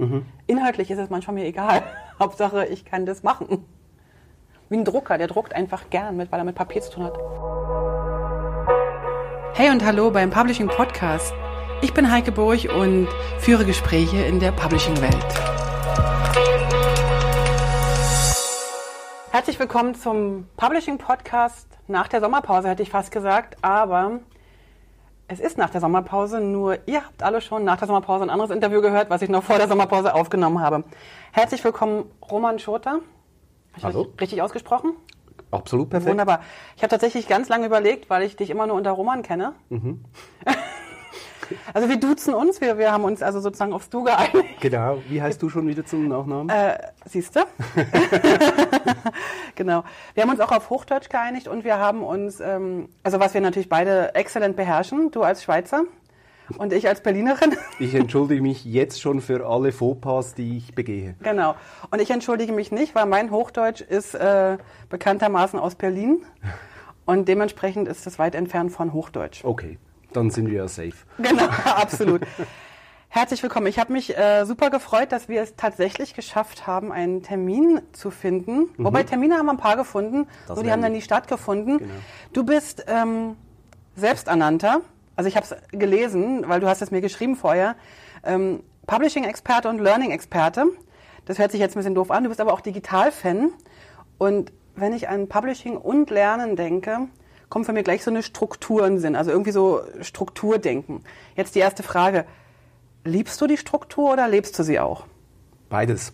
Mhm. Inhaltlich ist es manchmal mir egal. Hauptsache, ich kann das machen. Wie ein Drucker, der druckt einfach gern mit, weil er mit Papier zu tun hat. Hey und hallo beim Publishing Podcast. Ich bin Heike Burg und führe Gespräche in der Publishing-Welt. Herzlich willkommen zum Publishing Podcast nach der Sommerpause, hätte ich fast gesagt. Aber es ist nach der Sommerpause, nur ihr habt alle schon nach der Sommerpause ein anderes Interview gehört, was ich noch vor der Sommerpause aufgenommen habe. Herzlich willkommen, Roman Schurter. Ich Hallo. richtig- Richtig ausgesprochen? Absolut perfekt. Wunderbar. Ich habe tatsächlich ganz lange überlegt, weil ich dich immer nur unter Roman kenne. Mhm. also wir duzen uns, wir, wir haben uns also sozusagen aufs Du geeinigt. Genau. Wie heißt du schon wieder zum Nachnamen? Äh, siehst du? genau. Wir haben uns auch auf Hochdeutsch geeinigt und wir haben uns, ähm, also was wir natürlich beide exzellent beherrschen, du als Schweizer und ich als Berlinerin. Ich entschuldige mich jetzt schon für alle Fauxpas, die ich begehe. genau. Und ich entschuldige mich nicht, weil mein Hochdeutsch ist äh, bekanntermaßen aus Berlin und dementsprechend ist es weit entfernt von Hochdeutsch. Okay, dann sind wir ja safe. Genau, absolut. Herzlich willkommen. Ich habe mich äh, super gefreut, dass wir es tatsächlich geschafft haben, einen Termin zu finden. Wobei Termine haben wir ein paar gefunden, Mhm. Das nur die haben dann nie stattgefunden. Genau. Du bist ähm, selbsternannter, also ich habe es gelesen, weil du hast es mir geschrieben vorher, ähm, Publishing-Experte und Learning-Experte. Das hört sich jetzt ein bisschen doof an. Du bist aber auch Digital-Fan. Und wenn ich an Publishing und Lernen denke, kommt für mich gleich so eine Struktur in Sinn, also irgendwie so Strukturdenken. Jetzt die erste Frage. Liebst du die Struktur oder lebst du sie auch? Beides.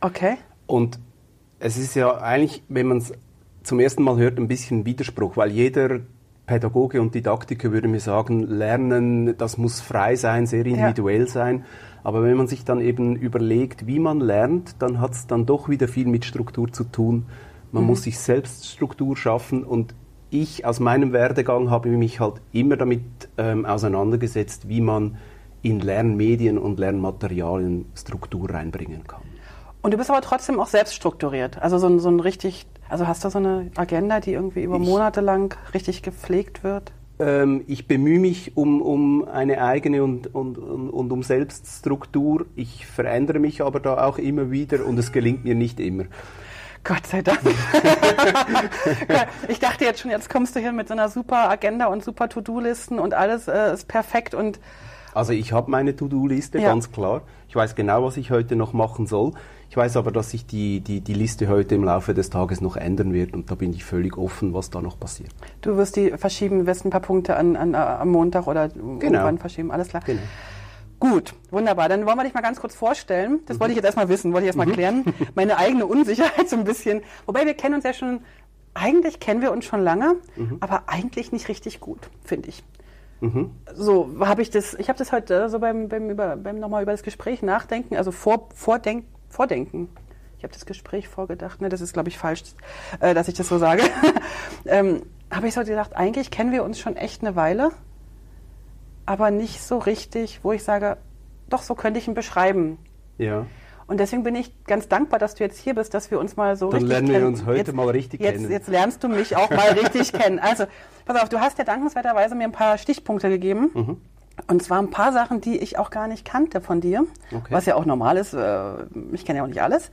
Okay. Und es ist ja eigentlich, wenn man es zum ersten Mal hört, ein bisschen Widerspruch, weil jeder Pädagoge und Didaktiker würde mir sagen, Lernen, das muss frei sein, sehr individuell sein. Aber wenn man sich dann eben überlegt, wie man lernt, dann hat es dann doch wieder viel mit Struktur zu tun. Man muss sich selbst Struktur schaffen und ich aus meinem Werdegang habe mich halt immer damit ähm, auseinandergesetzt, wie man in Lernmedien und Lernmaterialien Struktur reinbringen kann. Und du bist aber trotzdem auch selbst strukturiert. Also so ein, so ein richtig, also hast du so eine Agenda, die irgendwie über Ich- Monate lang richtig gepflegt wird? Ähm, ich bemühe mich um, um eine eigene und, und, und, und um Selbststruktur. Ich verändere mich aber da auch immer wieder und es gelingt mir nicht immer. Gott sei Dank. ich dachte jetzt schon, jetzt kommst du hier mit so einer super Agenda und super To-Do-Listen und alles äh, ist perfekt und Also ich habe meine To-Do-Liste, Ja. ganz klar. Ich weiß genau, was ich heute noch machen soll. Ich weiß aber, dass sich die, die, die Liste heute im Laufe des Tages noch ändern wird und da bin ich völlig offen, was da noch passiert. du wirst die verschieben, wirst ein paar Punkte an, an, äh, am Montag oder irgendwann verschieben, alles klar. Genau. Gut, wunderbar. Dann wollen wir dich mal ganz kurz vorstellen. Das wollte ich jetzt erstmal wissen, wollte ich erstmal klären. Meine eigene Unsicherheit so ein bisschen. Wobei wir kennen uns ja schon, eigentlich kennen wir uns schon lange, aber eigentlich nicht richtig gut, finde ich. So habe ich das, ich habe das heute so beim, beim, über, beim nochmal über das Gespräch nachdenken, also vor, vordenk, vordenken. Ich habe das Gespräch vorgedacht, ne, das ist glaube ich falsch, äh, dass ich das so sage. ähm, habe ich so gedacht, eigentlich kennen wir uns schon echt eine Weile aber nicht so richtig, wo ich sage, doch, so könnte ich ihn beschreiben. Ja. Und deswegen bin ich ganz dankbar, dass du jetzt hier bist, dass wir uns mal so Dann richtig lernen wir kennen. uns heute jetzt, mal richtig jetzt, kennen. Jetzt lernst du mich auch mal richtig kennen. Also, pass auf, du hast ja dankenswerterweise mir ein paar Stichpunkte gegeben. Mhm. Und zwar ein paar Sachen, die ich auch gar nicht kannte von dir, Okay. was ja auch normal ist. äh, Ich kenne ja auch nicht alles.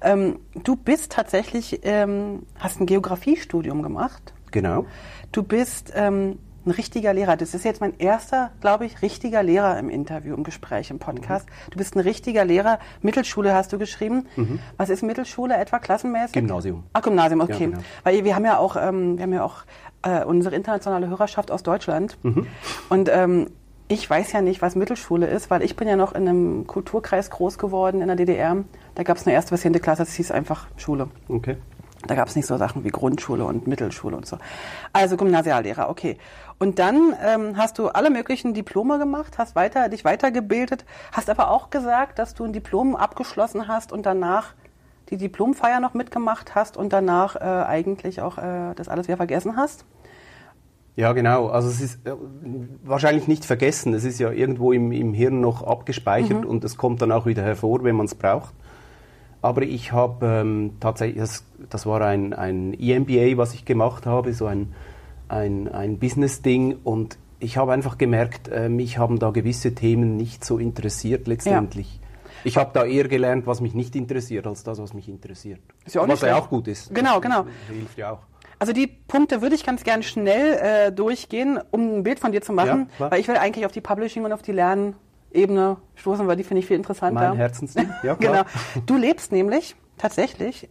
Ähm, du bist tatsächlich, ähm, hast ein Geografiestudium gemacht. Genau. Du bist ähm, ein richtiger Lehrer. Das ist jetzt mein erster, glaube ich, richtiger Lehrer im Interview, im Gespräch, im Podcast. Du bist ein richtiger Lehrer. Mittelschule hast du geschrieben. Was ist Mittelschule etwa klassenmäßig? Gymnasium. Ach, Gymnasium, okay. Ja, genau. Weil wir haben ja auch, ähm, wir haben ja auch äh, unsere internationale Hörerschaft aus Deutschland. Und ähm, ich weiß ja nicht, was Mittelschule ist, weil ich bin ja noch in einem Kulturkreis groß geworden in der DDR. Da gab es eine erste bis zehnte Klasse, das hieß einfach Schule. Okay. Da gab es nicht so Sachen wie Grundschule und Mittelschule und so. Also Gymnasiallehrer, okay. Und dann ähm, hast du alle möglichen Diplome gemacht, hast weiter, dich weitergebildet, hast aber auch gesagt, dass du ein Diplom abgeschlossen hast und danach die Diplomfeier noch mitgemacht hast und danach äh, eigentlich auch äh, das alles wieder vergessen hast. Ja, genau. Also es ist äh, wahrscheinlich nicht vergessen. Es ist ja irgendwo im, im Hirn noch abgespeichert und es kommt dann auch wieder hervor, wenn man es braucht. Aber ich habe ähm, tatsächlich, das, das war ein, ein EMBA, was ich gemacht habe, so ein, ein, ein Business-Ding und ich habe einfach gemerkt, äh, mich haben da gewisse Themen nicht so interessiert letztendlich. Ich habe da eher gelernt, was mich nicht interessiert, als das, was mich interessiert. Ist ja auch was ja auch gut ist. Genau, genau. Hilft ja auch. Also die Punkte würde ich ganz gern schnell äh, durchgehen, um ein Bild von dir zu machen, Ja, weil ich will eigentlich auf die Publishing und auf die Lernebene stoßen, weil die finde ich viel interessanter. Mein Herzensding. Ja, genau. klar. Du lebst nämlich tatsächlich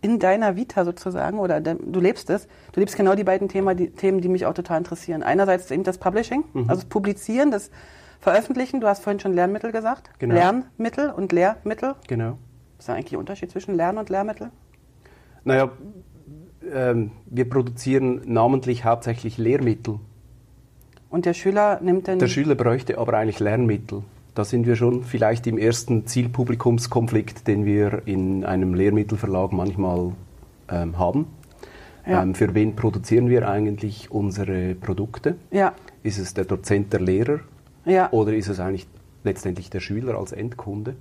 in deiner Vita sozusagen, oder de, du lebst es, du lebst genau die beiden Themen die, Themen, die mich auch total interessieren. Einerseits eben das Publishing, Mhm. also das Publizieren, das Veröffentlichen, du hast vorhin schon Lernmittel gesagt, Genau. Lernmittel und Lehrmittel. Genau. Was ist da eigentlich der Unterschied zwischen Lern- und Lehrmittel? Naja, ähm, wir produzieren namentlich hauptsächlich Lehrmittel. Und der Schüler nimmt dann... Der Schüler bräuchte aber eigentlich Lernmittel. Da sind wir schon vielleicht im ersten Zielpublikumskonflikt, den wir in einem Lehrmittelverlag manchmal ähm, haben. Ja. Ähm, für wen produzieren wir eigentlich unsere Produkte? ja, Ist es der Dozent, der Lehrer ja, oder ist es eigentlich letztendlich der Schüler als Endkunde?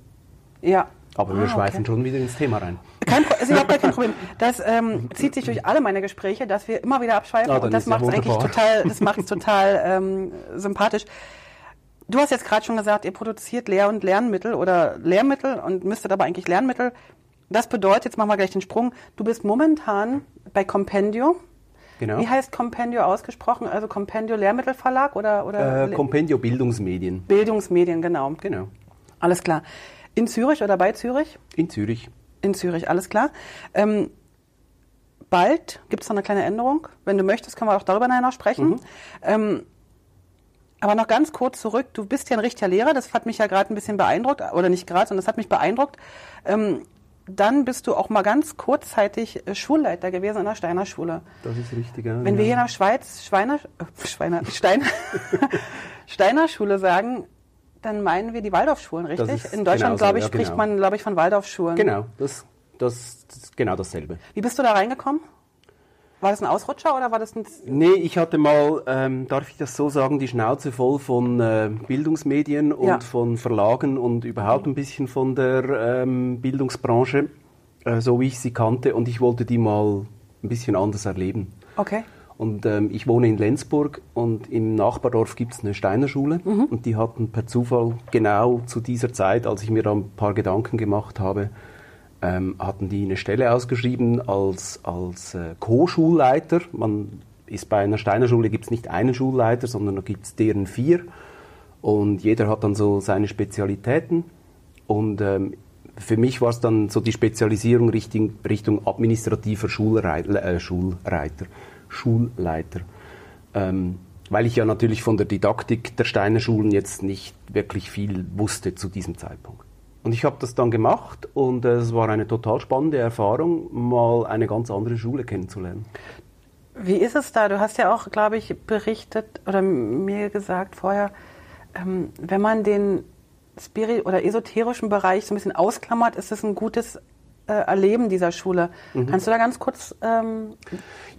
ja. Aber wir Ah, schweifen okay. schon wieder ins Thema rein. Kein, ist überhaupt gar kein Problem. Das ähm, zieht sich durch alle meine Gespräche, dass wir immer wieder abschweifen Ah, und das macht es eigentlich total, das macht's total ähm, sympathisch. Du hast jetzt gerade schon gesagt, ihr produziert Lehr- und Lernmittel oder Lehrmittel und müsstet aber eigentlich Lernmittel. Das bedeutet, jetzt machen wir gleich den Sprung, du bist momentan bei Compendio. Genau. Wie heißt Compendio ausgesprochen? Also Compendio Lehrmittelverlag oder, oder Äh, Compendio Bildungsmedien. Bildungsmedien, genau. Genau. Alles klar. In Zürich oder bei Zürich? In Zürich. In Zürich, alles klar. Ähm, bald gibt es noch eine kleine Änderung. Wenn du möchtest, können wir auch darüber nachher noch sprechen. Ähm, aber noch ganz kurz zurück. Du bist ja ein richtiger Lehrer. Das hat mich ja gerade ein bisschen beeindruckt. Oder nicht gerade, sondern das hat mich beeindruckt. Ähm, dann bist du auch mal ganz kurzzeitig äh, Schulleiter gewesen in der Steiner Schule. Das ist richtig. Ja, Wenn wir hier in der Schweiz Schweiner, äh, Schweiner, Stein, Steiner Schule sagen, dann meinen wir die Waldorfschulen, richtig? In Deutschland, glaube ich, spricht genau. man, glaube ich, von Waldorfschulen. Genau, das, das, das ist genau dasselbe. Wie bist du da reingekommen? War das ein Ausrutscher oder war das ein... Nee, ich hatte mal, ähm, darf ich das so sagen, die Schnauze voll von äh, Bildungsmedien und Ja. von Verlagen und überhaupt ein bisschen von der ähm, Bildungsbranche, äh, so wie ich sie kannte. Und ich wollte die mal ein bisschen anders erleben. Okay. Und ähm, ich wohne in Lenzburg und im Nachbardorf gibt es eine Steinerschule und die hatten per Zufall genau zu dieser Zeit, als ich mir da ein paar Gedanken gemacht habe, ähm, hatten die eine Stelle ausgeschrieben als, als äh, Co-Schulleiter. Man ist bei einer Steinerschule gibt es nicht einen Schulleiter, sondern da gibt es deren vier. Und jeder hat dann so seine Spezialitäten. Und ähm, für mich war es dann so die Spezialisierung Richtung, Richtung administrativer Schulreit, äh, Schulreiter, Schulleiter. Ähm, weil ich ja natürlich von der Didaktik der Steiner Schulen jetzt nicht wirklich viel wusste zu diesem Zeitpunkt. Und ich habe das dann gemacht und äh, es war eine total spannende Erfahrung, mal eine ganz andere Schule kennenzulernen. Wie ist es da? Du hast ja auch, glaube ich, berichtet oder mir gesagt vorher, ähm, wenn man den Spiri oder esoterischen Bereich so ein bisschen ausklammert, ist es ein gutes äh, Erleben dieser Schule. Kannst du da ganz kurz ähm,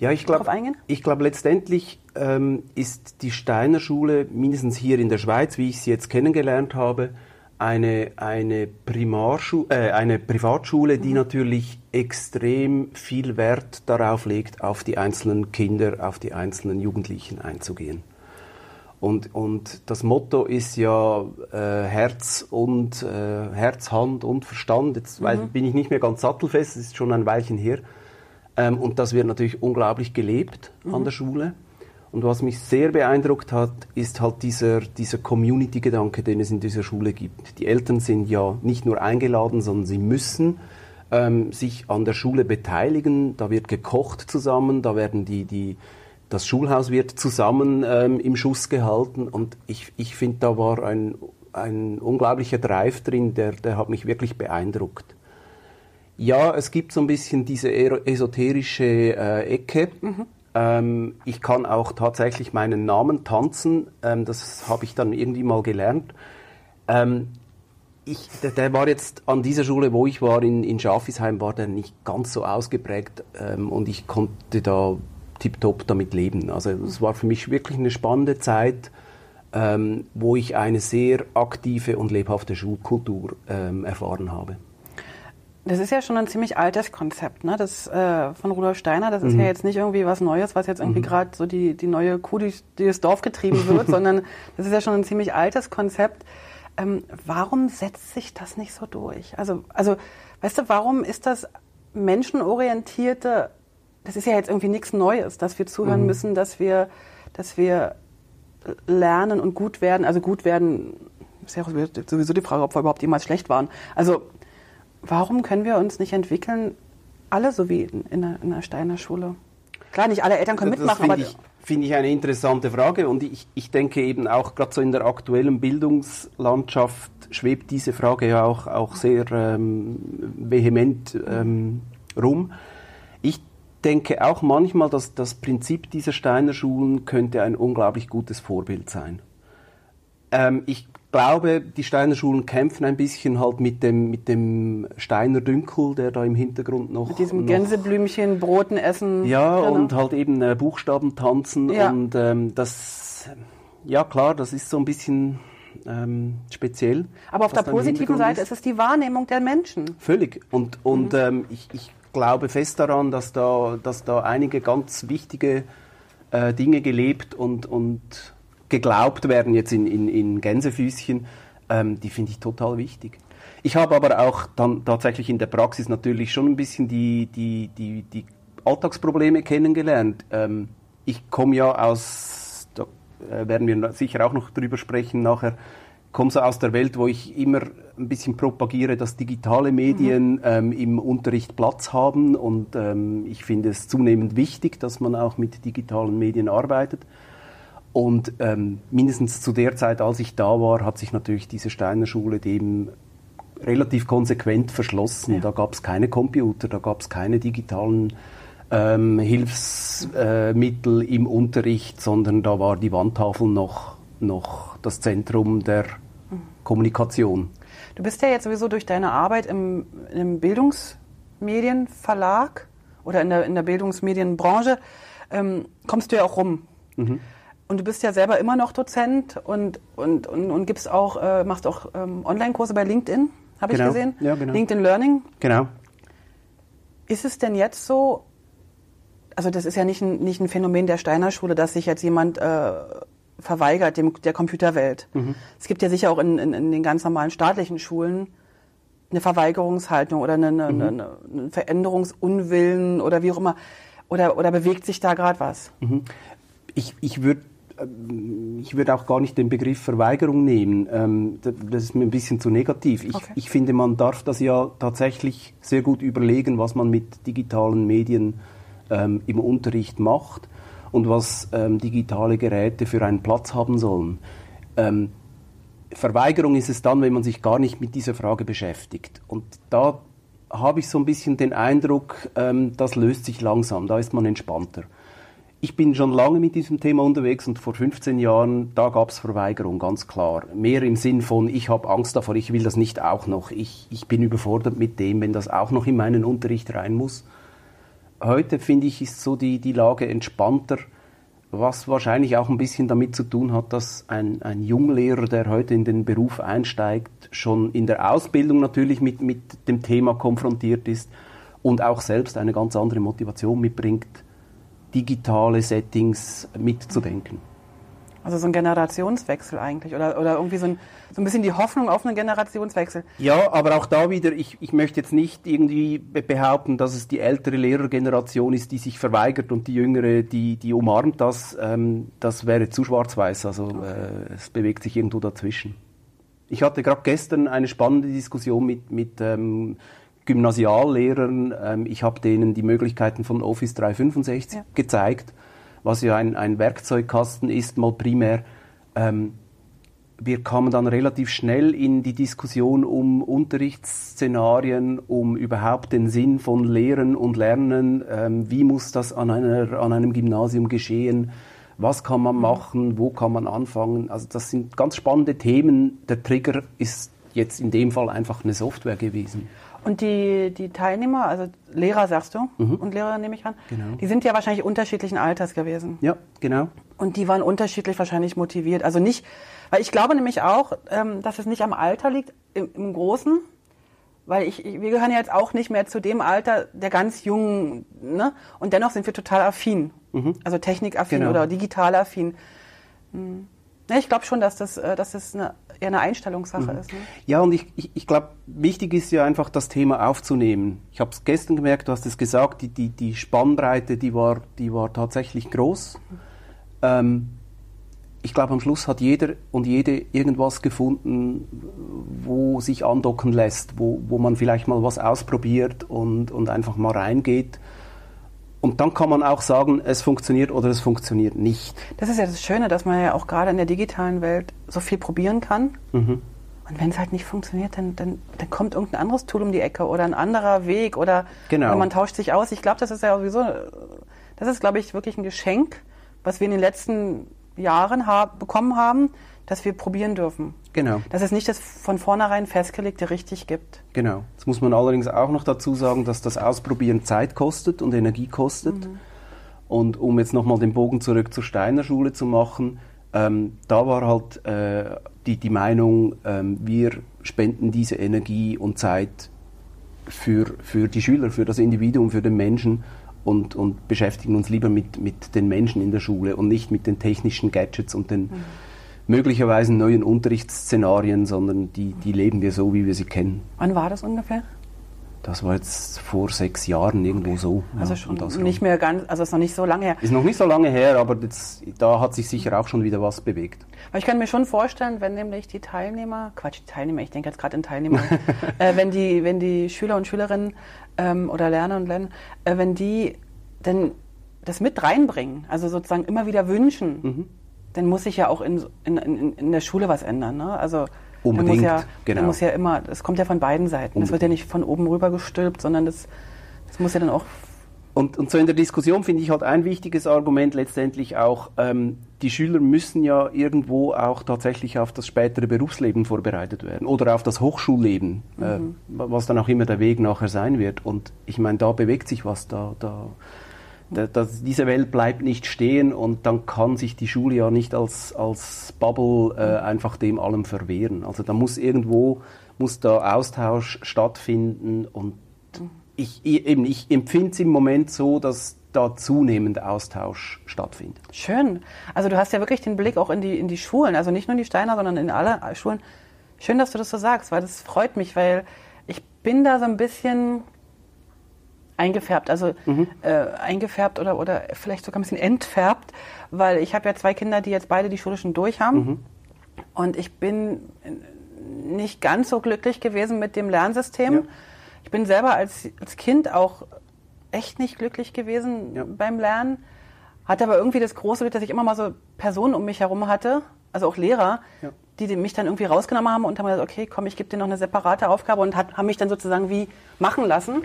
Ja, ich glaube, Darauf eingehen? ich glaube letztendlich ähm, ist die Steiner Schule mindestens hier in der Schweiz, wie ich sie jetzt kennengelernt habe, eine eine Primarschu äh, eine Privatschule, die natürlich extrem viel Wert darauf legt, auf die einzelnen Kinder, auf die einzelnen Jugendlichen einzugehen. Und, und das Motto ist ja äh, Herz und äh, Herz, Hand und Verstand. Jetzt weiß, bin ich nicht mehr ganz sattelfest, es ist schon ein Weilchen her. Ähm, und das wird natürlich unglaublich gelebt an der Schule. Und was mich sehr beeindruckt hat, ist halt dieser, dieser Community-Gedanke, den es in dieser Schule gibt. Die Eltern sind ja nicht nur eingeladen, sondern sie müssen ähm, sich an der Schule beteiligen. Da wird gekocht zusammen, da werden die, die, das Schulhaus wird zusammen ähm, im Schuss gehalten. Und ich, ich finde, da war ein, ein unglaublicher Drive drin, der, der hat mich wirklich beeindruckt. Ja, es gibt so ein bisschen diese esoterische äh, Ecke. Ähm, ich kann auch tatsächlich meinen Namen tanzen. Ähm, das habe ich dann irgendwie mal gelernt. Ähm, ich, der, der war jetzt an dieser Schule, wo ich war, in, in Schafisheim, war der nicht ganz so ausgeprägt ähm, und ich konnte da tiptop damit leben. Also es war für mich wirklich eine spannende Zeit, ähm, wo ich eine sehr aktive und lebhafte Schulkultur ähm, erfahren habe. Das ist ja schon ein ziemlich altes Konzept, ne? Das äh, von Rudolf Steiner. Das ist Mhm. ja jetzt nicht irgendwie was Neues, was jetzt irgendwie gerade so die, die neue Kuh, die das Dorf getrieben wird, sondern das ist ja schon ein ziemlich altes Konzept. Ähm, warum setzt sich das nicht so durch? Also, also, weißt du, warum ist das menschenorientierte, das ist ja jetzt irgendwie nichts Neues, dass wir zuhören mhm. müssen, dass wir, dass wir lernen und gut werden. Also gut werden, ist ja sowieso die Frage, ob wir überhaupt jemals schlecht waren. Also warum können wir uns nicht entwickeln, alle so wie in, in, einer, in einer Steiner Schule? Klar, nicht alle Eltern können das mitmachen, aber... Ich, finde ich eine interessante Frage und ich, ich denke eben auch gerade so in der aktuellen Bildungslandschaft schwebt diese Frage ja auch, auch sehr ähm, vehement ähm, rum. Ich denke auch manchmal, dass das Prinzip dieser Steiner Schulen könnte ein unglaublich gutes Vorbild sein. Ähm, ich glaube, die Steiner Schulen kämpfen ein bisschen halt mit dem, mit dem Steiner Dünkel, der da im Hintergrund noch. Mit diesem Gänseblümchen, Broten essen. Ja, genau. und halt eben äh, Buchstaben tanzen. Ja. Und ähm, das, ja klar, das ist so ein bisschen ähm, speziell. Aber auf der positiven Seite ist. ist es die Wahrnehmung der Menschen. Völlig. Und, und mhm. ähm, ich, ich glaube fest daran, dass da, dass da einige ganz wichtige äh, Dinge gelebt und, und geglaubt werden, jetzt in, in, in Gänsefüßchen, ähm, die finde ich total wichtig. Ich habe aber auch dann tatsächlich in der Praxis natürlich schon ein bisschen die, die, die, die Alltagsprobleme kennengelernt. Ähm, ich komme ja aus, da äh, werden wir sicher auch noch drüber sprechen nachher, komme so aus der Welt, wo ich immer ein bisschen propagiere, dass digitale Medien mhm. ähm, im Unterricht Platz haben und ähm, ich finde es zunehmend wichtig, dass man auch mit digitalen Medien arbeitet. Und ähm, mindestens zu der Zeit, als ich da war, hat sich natürlich diese Steiner Schule dem relativ konsequent verschlossen. Ja. Da gab es keine Computer, da gab es keine digitalen ähm, Hilfsmittel äh, im Unterricht, sondern da war die Wandtafel noch, noch das Zentrum der. Kommunikation. Du bist ja jetzt sowieso durch deine Arbeit im, im Bildungsmedienverlag oder in der, in der Bildungsmedienbranche, ähm, kommst du ja auch rum. Mhm. Und du bist ja selber immer noch Dozent und, und, und, und gibst auch, äh, machst auch ähm, Online-Kurse bei LinkedIn, habe genau. ich gesehen. Ja, genau. LinkedIn Learning. Genau. Ist es denn jetzt so, also das ist ja nicht ein, nicht ein Phänomen der Steiner Schule, dass sich jetzt jemand äh, verweigert dem, der Computerwelt. Mhm. Es gibt ja sicher auch in, in, in, den ganz normalen staatlichen Schulen eine Verweigerungshaltung oder eine, eine, mhm. eine, eine Veränderungsunwillen oder wie auch immer. Oder, oder bewegt sich da gerade was? Mhm. Ich, ich würde ähm, ich würde auch gar nicht den Begriff Verweigerung nehmen. Ähm, das ist mir ein bisschen zu negativ. Ich, okay. ich, finde, man darf das ja tatsächlich sehr gut überlegen, was man mit digitalen Medien ähm, im Unterricht macht und was ähm, digitale Geräte für einen Platz haben sollen. Ähm, Verweigerung ist es dann, wenn man sich gar nicht mit dieser Frage beschäftigt. Und da habe ich so ein bisschen den Eindruck, ähm, das löst sich langsam, da ist man entspannter ich bin schon lange mit diesem Thema unterwegs und vor 15 Jahren, da gab es Verweigerung, ganz klar. Mehr im Sinn von, ich habe Angst davor, ich will das nicht auch noch. Ich, ich bin überfordert mit dem, wenn das auch noch in meinen Unterricht rein muss. Heute, finde ich, ist so die, die Lage entspannter, was wahrscheinlich auch ein bisschen damit zu tun hat, dass ein, ein Junglehrer, der heute in den Beruf einsteigt, schon in der Ausbildung natürlich mit, mit dem Thema konfrontiert ist und auch selbst eine ganz andere Motivation mitbringt digitale Settings mitzudenken. Also so ein Generationswechsel eigentlich oder, oder irgendwie so ein, so ein bisschen die Hoffnung auf einen Generationswechsel. Ja, aber auch da wieder, ich, ich möchte jetzt nicht irgendwie behaupten, dass es die ältere Lehrergeneration ist, die sich verweigert und die jüngere, die, die umarmt das. Ähm, das wäre zu schwarz-weiß, also okay. äh, es bewegt sich irgendwo dazwischen. Ich hatte gerade gestern eine spannende Diskussion mit, mit ähm, Gymnasiallehrern, ähm, ich habe denen die Möglichkeiten von Office 365 ja. gezeigt, was ja ein, ein Werkzeugkasten ist, mal primär. Ähm, wir kamen dann relativ schnell in die Diskussion um Unterrichtsszenarien, um überhaupt den Sinn von Lehren und Lernen. Ähm, wie muss das an, einer, an einem Gymnasium geschehen? Was kann man mhm. machen? Wo kann man anfangen? Also das sind ganz spannende Themen. Der Trigger ist jetzt in dem Fall einfach eine Software gewesen. Und die, die Teilnehmer, also Lehrer sagst du mhm. und Lehrer nehme ich an, genau. die sind ja wahrscheinlich unterschiedlichen Alters gewesen. Ja, genau. Und die waren unterschiedlich wahrscheinlich motiviert. Also nicht, weil ich glaube nämlich auch, ähm, dass es nicht am Alter liegt, im, Großen, weil ich, wir gehören ja jetzt auch nicht mehr zu dem Alter der ganz Jungen, ne? Und dennoch sind wir total affin. Mhm. Also technikaffin genau. oder digital affin. Hm. Ja, ich glaube schon, dass das, äh, dass das eine, eher eine Einstellungssache Mhm. ist. Ne? Ja, und ich, ich, ich glaube, wichtig ist ja einfach, das Thema aufzunehmen. Ich habe es gestern gemerkt, du hast es gesagt, die, die, die Spannbreite, die war, die war tatsächlich groß. Ähm, ich glaube, am Schluss hat jeder und jede irgendwas gefunden, wo sich andocken lässt, wo, wo man vielleicht mal was ausprobiert und, und einfach mal reingeht. Und dann kann man auch sagen, es funktioniert oder es funktioniert nicht. Das ist ja das Schöne, dass man ja auch gerade in der digitalen Welt so viel probieren kann. Mhm. Und wenn es halt nicht funktioniert, dann, dann, dann kommt irgendein anderes Tool um die Ecke oder ein anderer Weg oder, Genau. oder man tauscht sich aus. Ich glaube, das ist ja sowieso, das ist, glaube ich, wirklich ein Geschenk, was wir in den letzten Jahren hab, bekommen haben, dass wir probieren dürfen. Genau. Dass es nicht das von vornherein festgelegte richtig gibt. Genau. Jetzt muss man allerdings auch noch dazu sagen, dass das Ausprobieren Zeit kostet und Energie kostet. Und um jetzt nochmal den Bogen zurück zur Steiner Schule zu machen, ähm, da war halt äh, die, die Meinung, ähm, wir spenden diese Energie und Zeit für, für die Schüler, für das Individuum, für den Menschen und, und beschäftigen uns lieber mit, mit den Menschen in der Schule und nicht mit den technischen Gadgets und den möglicherweise neuen Unterrichtsszenarien, sondern die, die leben wir so, wie wir sie kennen. Wann war das ungefähr? Das war jetzt vor sechs Jahren irgendwo so. Also ja, schon um das nicht rum. mehr ganz, also ist noch nicht so lange her. Ist noch nicht so lange her, aber jetzt, da hat sich sicher auch schon wieder was bewegt. Aber ich kann mir schon vorstellen, wenn nämlich die Teilnehmer, Quatsch, die Teilnehmer, ich denke jetzt gerade in Teilnehmer, äh, wenn, die, wenn die Schüler und Schülerinnen ähm, oder Lerner und Lerner, äh, wenn die dann das mit reinbringen, also sozusagen immer wieder wünschen, Mhm. dann muss sich ja auch in, in, in, in der Schule was ändern. Ne? Also Unbedingt, muss ja, genau. muss ja immer, das kommt ja von beiden Seiten. Das wird ja nicht von oben rüber gestülpt, sondern das, das muss ja dann auch Und, und so in der Diskussion finde ich halt ein wichtiges Argument letztendlich auch, ähm, die Schüler müssen ja irgendwo auch tatsächlich auf das spätere Berufsleben vorbereitet werden oder auf das Hochschulleben, äh, was dann auch immer der Weg nachher sein wird. Und ich meine, da bewegt sich was, da, da, da, das, diese Welt bleibt nicht stehen und dann kann sich die Schule ja nicht als, als Bubble äh, einfach dem allem verwehren. Also da muss irgendwo, muss da Austausch stattfinden und ich, ich- eben, ich empfinde es im Moment so, dass da zunehmend Austausch stattfindet. Schön. Also du hast ja wirklich den Blick auch in die, in die Schulen, also nicht nur in die Steiner, sondern in alle Schulen. Schön, dass du das so sagst, weil das freut mich, weil ich bin da so ein bisschen eingefärbt, also äh, eingefärbt oder, oder vielleicht sogar ein bisschen entfärbt, weil ich habe ja zwei Kinder, die jetzt beide die Schule schon durch haben und ich bin nicht ganz so glücklich gewesen mit dem Lernsystem. Ja. Ich bin selber als, als Kind auch echt nicht glücklich gewesen Ja. beim Lernen. Hatte aber irgendwie das große Glück, dass ich immer mal so Personen um mich herum hatte, also auch Lehrer, Ja. die die mich dann irgendwie rausgenommen haben und haben gesagt, okay, komm, ich gebe dir noch eine separate Aufgabe und hat, haben mich dann sozusagen wie machen lassen.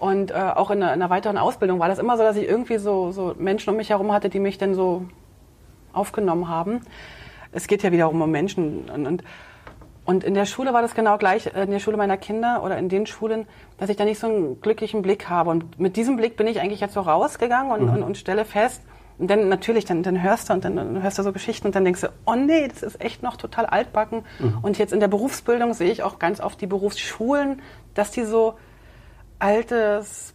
Und äh, auch in einer, in einer weiteren Ausbildung war das immer so, dass ich irgendwie so, so Menschen um mich herum hatte, die mich dann so aufgenommen haben. Es geht ja wiederum um Menschen. Und, und, und in der Schule war das genau gleich, äh, in der Schule meiner Kinder oder in den Schulen, dass ich da nicht so einen glücklichen Blick habe. Und mit diesem Blick bin ich eigentlich jetzt so rausgegangen und, und, und stelle fest, und dann natürlich, dann, dann hörst du und dann, dann hörst du so Geschichten und dann denkst du, oh nee, das ist echt noch total altbacken. Und jetzt in der Berufsbildung sehe ich auch ganz oft die Berufsschulen, dass die so altes,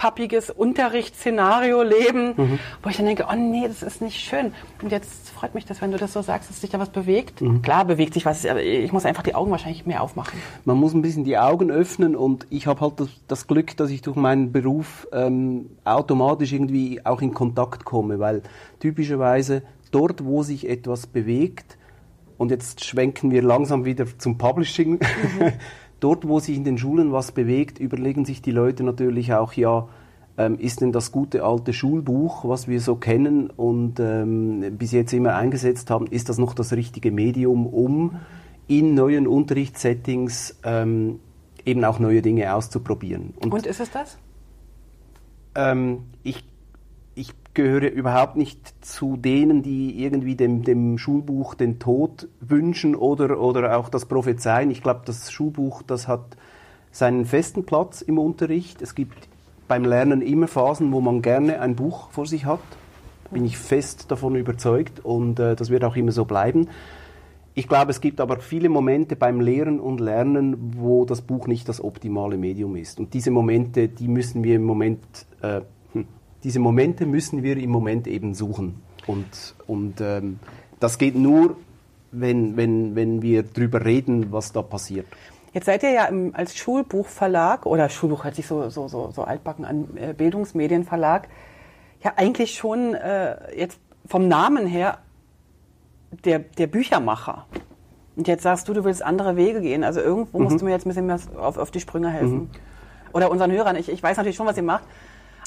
pappiges Unterrichtsszenario leben, wo ich dann denke, oh nee, das ist nicht schön. Und jetzt freut mich das, wenn du das so sagst, dass sich da was bewegt. Klar bewegt sich was, aber ich muss einfach die Augen wahrscheinlich mehr aufmachen. Man muss ein bisschen die Augen öffnen und ich habe halt das, das Glück, dass ich durch meinen Beruf ähm, automatisch irgendwie auch in Kontakt komme, weil typischerweise dort, wo sich etwas bewegt, und jetzt schwenken wir langsam wieder zum Publishing, dort, wo sich in den Schulen was bewegt, überlegen sich die Leute natürlich auch, ja, ähm, ist denn das gute alte Schulbuch, was wir so kennen und ähm, bis jetzt immer eingesetzt haben, ist das noch das richtige Medium, um in neuen Unterrichtssettings ähm, eben auch neue Dinge auszuprobieren? Und ist es das? ähm, ich gehöre überhaupt nicht zu denen, die irgendwie dem, dem Schulbuch den Tod wünschen oder, oder auch das Prophezeien. Ich glaube, das Schulbuch, das hat seinen festen Platz im Unterricht. Es gibt beim Lernen immer Phasen, wo man gerne ein Buch vor sich hat. Bin ich fest davon überzeugt und äh, das wird auch immer so bleiben. Ich glaube, es gibt aber viele Momente beim Lehren und Lernen, wo das Buch nicht das optimale Medium ist. Und diese Momente, die müssen wir im Moment, äh, diese Momente müssen wir im Moment eben suchen. Und, und ähm, das geht nur, wenn, wenn, wenn wir darüber reden, was da passiert. Jetzt seid ihr ja im, als Schulbuchverlag, oder Schulbuch hört sich so, so, so, so altbacken an, äh, Bildungsmedienverlag, ja eigentlich schon äh, jetzt vom Namen her der, der Büchermacher. Und jetzt sagst du, du willst andere Wege gehen. Also irgendwo mhm. musst du mir jetzt ein bisschen mehr auf, auf die Sprünge helfen. Mhm. Oder unseren Hörern. Ich, ich weiß natürlich schon, was ihr macht.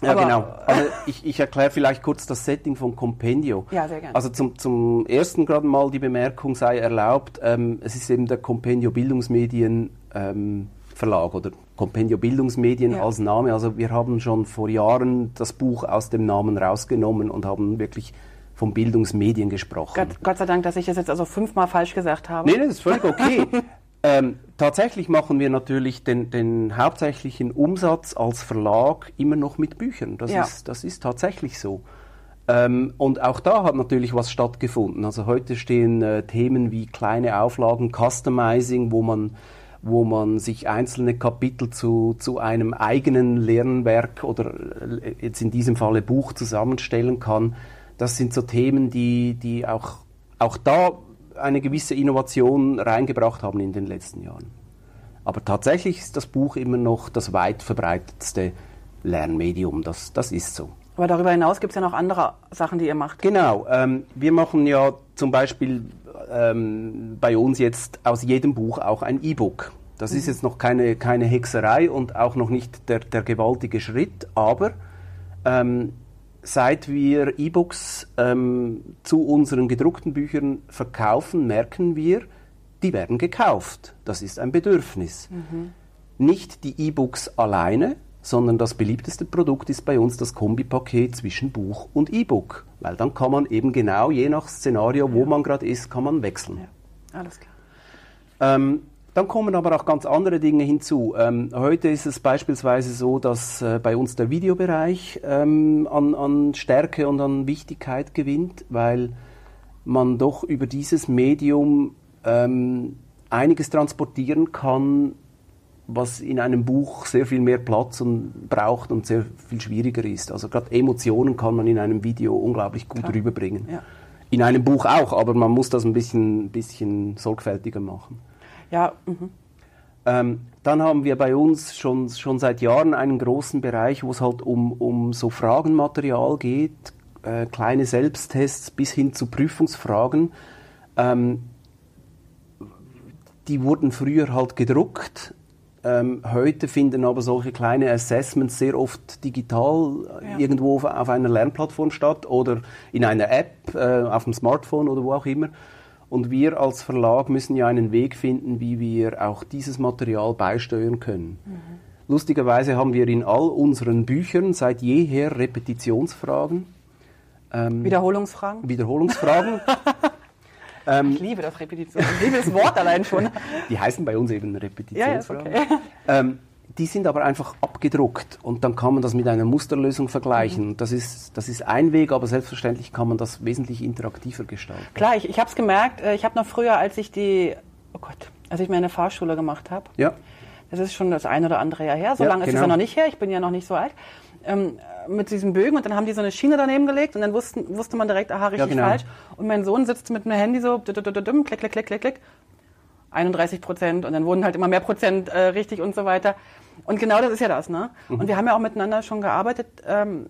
Ja, genau. Also ich, ich erkläre vielleicht kurz das Setting von Compendio. Ja, sehr gerne. Also zum, zum ersten gerade mal die Bemerkung sei erlaubt, ähm, es ist eben der Compendio Bildungsmedien ähm, Verlag oder Compendio Bildungsmedien ja. als Name. Also wir haben schon vor Jahren das Buch aus dem Namen rausgenommen und haben wirklich von Bildungsmedien gesprochen. Gott, Gott sei Dank, dass ich das jetzt also fünfmal falsch gesagt habe. Nee, das ist völlig okay. ähm, tatsächlich machen wir natürlich den, den, hauptsächlichen Umsatz als Verlag immer noch mit Büchern. Das, ja. ist, das ist tatsächlich so. Ähm, und auch da hat natürlich was stattgefunden. Also heute stehen äh, Themen wie kleine Auflagen, Customizing, wo man wo man sich einzelne Kapitel zu, zu einem eigenen Lernwerk oder äh, jetzt in diesem Falle Buch zusammenstellen kann. Das sind so Themen, die, die auch, auch da eine gewisse Innovation reingebracht haben in den letzten Jahren. Aber tatsächlich ist das Buch immer noch das weit verbreitetste Lernmedium. Das, das ist so. Aber darüber hinaus gibt es ja noch andere Sachen, die ihr macht. Genau. Ähm, wir machen ja zum Beispiel ähm, bei uns jetzt aus jedem Buch auch ein E-Book. Das mhm. ist jetzt noch keine, keine Hexerei und auch noch nicht der, der gewaltige Schritt, aber ähm, seit wir E-Books ähm, zu unseren gedruckten Büchern verkaufen, merken wir, die werden gekauft. Das ist ein Bedürfnis. Mhm. Nicht die E-Books alleine, sondern das beliebteste Produkt ist bei uns das Kombipaket zwischen Buch und E-Book, weil dann kann man eben genau je nach Szenario, wo ja. man gerade ist, kann man wechseln. Ja. Alles klar. Ähm, dann kommen aber auch ganz andere Dinge hinzu. Ähm, heute ist es beispielsweise so, dass äh, bei uns der Videobereich ähm, an, an Stärke und an Wichtigkeit gewinnt, weil man doch über dieses Medium ähm, einiges transportieren kann, was in einem Buch sehr viel mehr Platz und braucht und sehr viel schwieriger ist. Also gerade Emotionen kann man in einem Video unglaublich gut Klar. rüberbringen. Ja. In einem Buch auch, aber man muss das ein bisschen, bisschen sorgfältiger machen. Ja. Mhm. Ähm, dann haben wir bei uns schon, schon seit Jahren einen großen Bereich, wo es halt um, um so Fragenmaterial geht, äh, kleine Selbsttests bis hin zu Prüfungsfragen. Ähm, die wurden früher halt gedruckt ähm, heute finden aber solche kleine Assessments sehr oft digital ja. irgendwo auf, auf, einer Lernplattform statt oder in einer App äh, auf dem Smartphone oder wo auch immer. Und wir als Verlag müssen ja einen Weg finden, wie wir auch dieses Material beisteuern können. Mhm. Lustigerweise haben wir in all unseren Büchern seit jeher Repetitionsfragen. Ähm, Wiederholungsfragen? Wiederholungsfragen. Ähm, ich liebe das Repetition. Ich liebe das Wort allein schon. Die heißen bei uns eben Repetitionsfragen. Ja, okay. ähm, die sind aber einfach abgedruckt und dann kann man das mit einer Musterlösung vergleichen. Mhm. Das, ist, das ist ein Weg, aber selbstverständlich kann man das wesentlich interaktiver gestalten. Klar, ich, ich habe es gemerkt. Äh, ich habe noch früher, als ich die, oh Gott, als ich meine Fahrschule gemacht habe. Ja. Das ist schon das ein oder andere Jahr her. So ja, lange genau. ist es ja genau. noch nicht her. Ich bin ja noch nicht so alt. Ähm, mit diesen Bögen und dann haben die so eine Schiene daneben gelegt und dann wussten, wusste man direkt, aha, richtig ja, genau. falsch. Und mein Sohn sitzt mit einem Handy so, klick, klick, klick, klick, klick, klick. 31 Prozent und dann wurden halt immer mehr Prozent äh, richtig und so weiter. Und genau das ist ja das, ne? Mhm. Und wir haben ja auch miteinander schon gearbeitet ähm,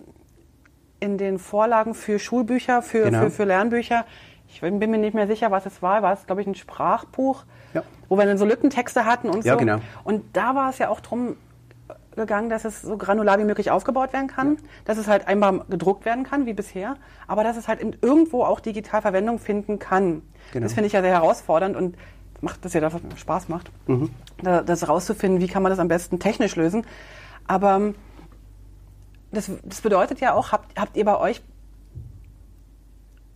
in den Vorlagen für Schulbücher, für, genau. für, für Lernbücher. Ich bin mir nicht mehr sicher, was es war. War es, glaube ich, ein Sprachbuch, ja. wo wir dann so Lückentexte hatten und ja, so. Genau. Und da war es ja auch drum, gegangen, dass es so granular wie möglich aufgebaut werden kann, ja. dass es halt einmal gedruckt werden kann, wie bisher, aber dass es halt irgendwo auch digital Verwendung finden kann. Genau. Das finde ich ja sehr herausfordernd und macht das ja das, was mir Spaß macht, mhm. das rauszufinden, wie kann man das am besten technisch lösen. Aber ähm, das, das bedeutet ja auch, habt, habt ihr bei euch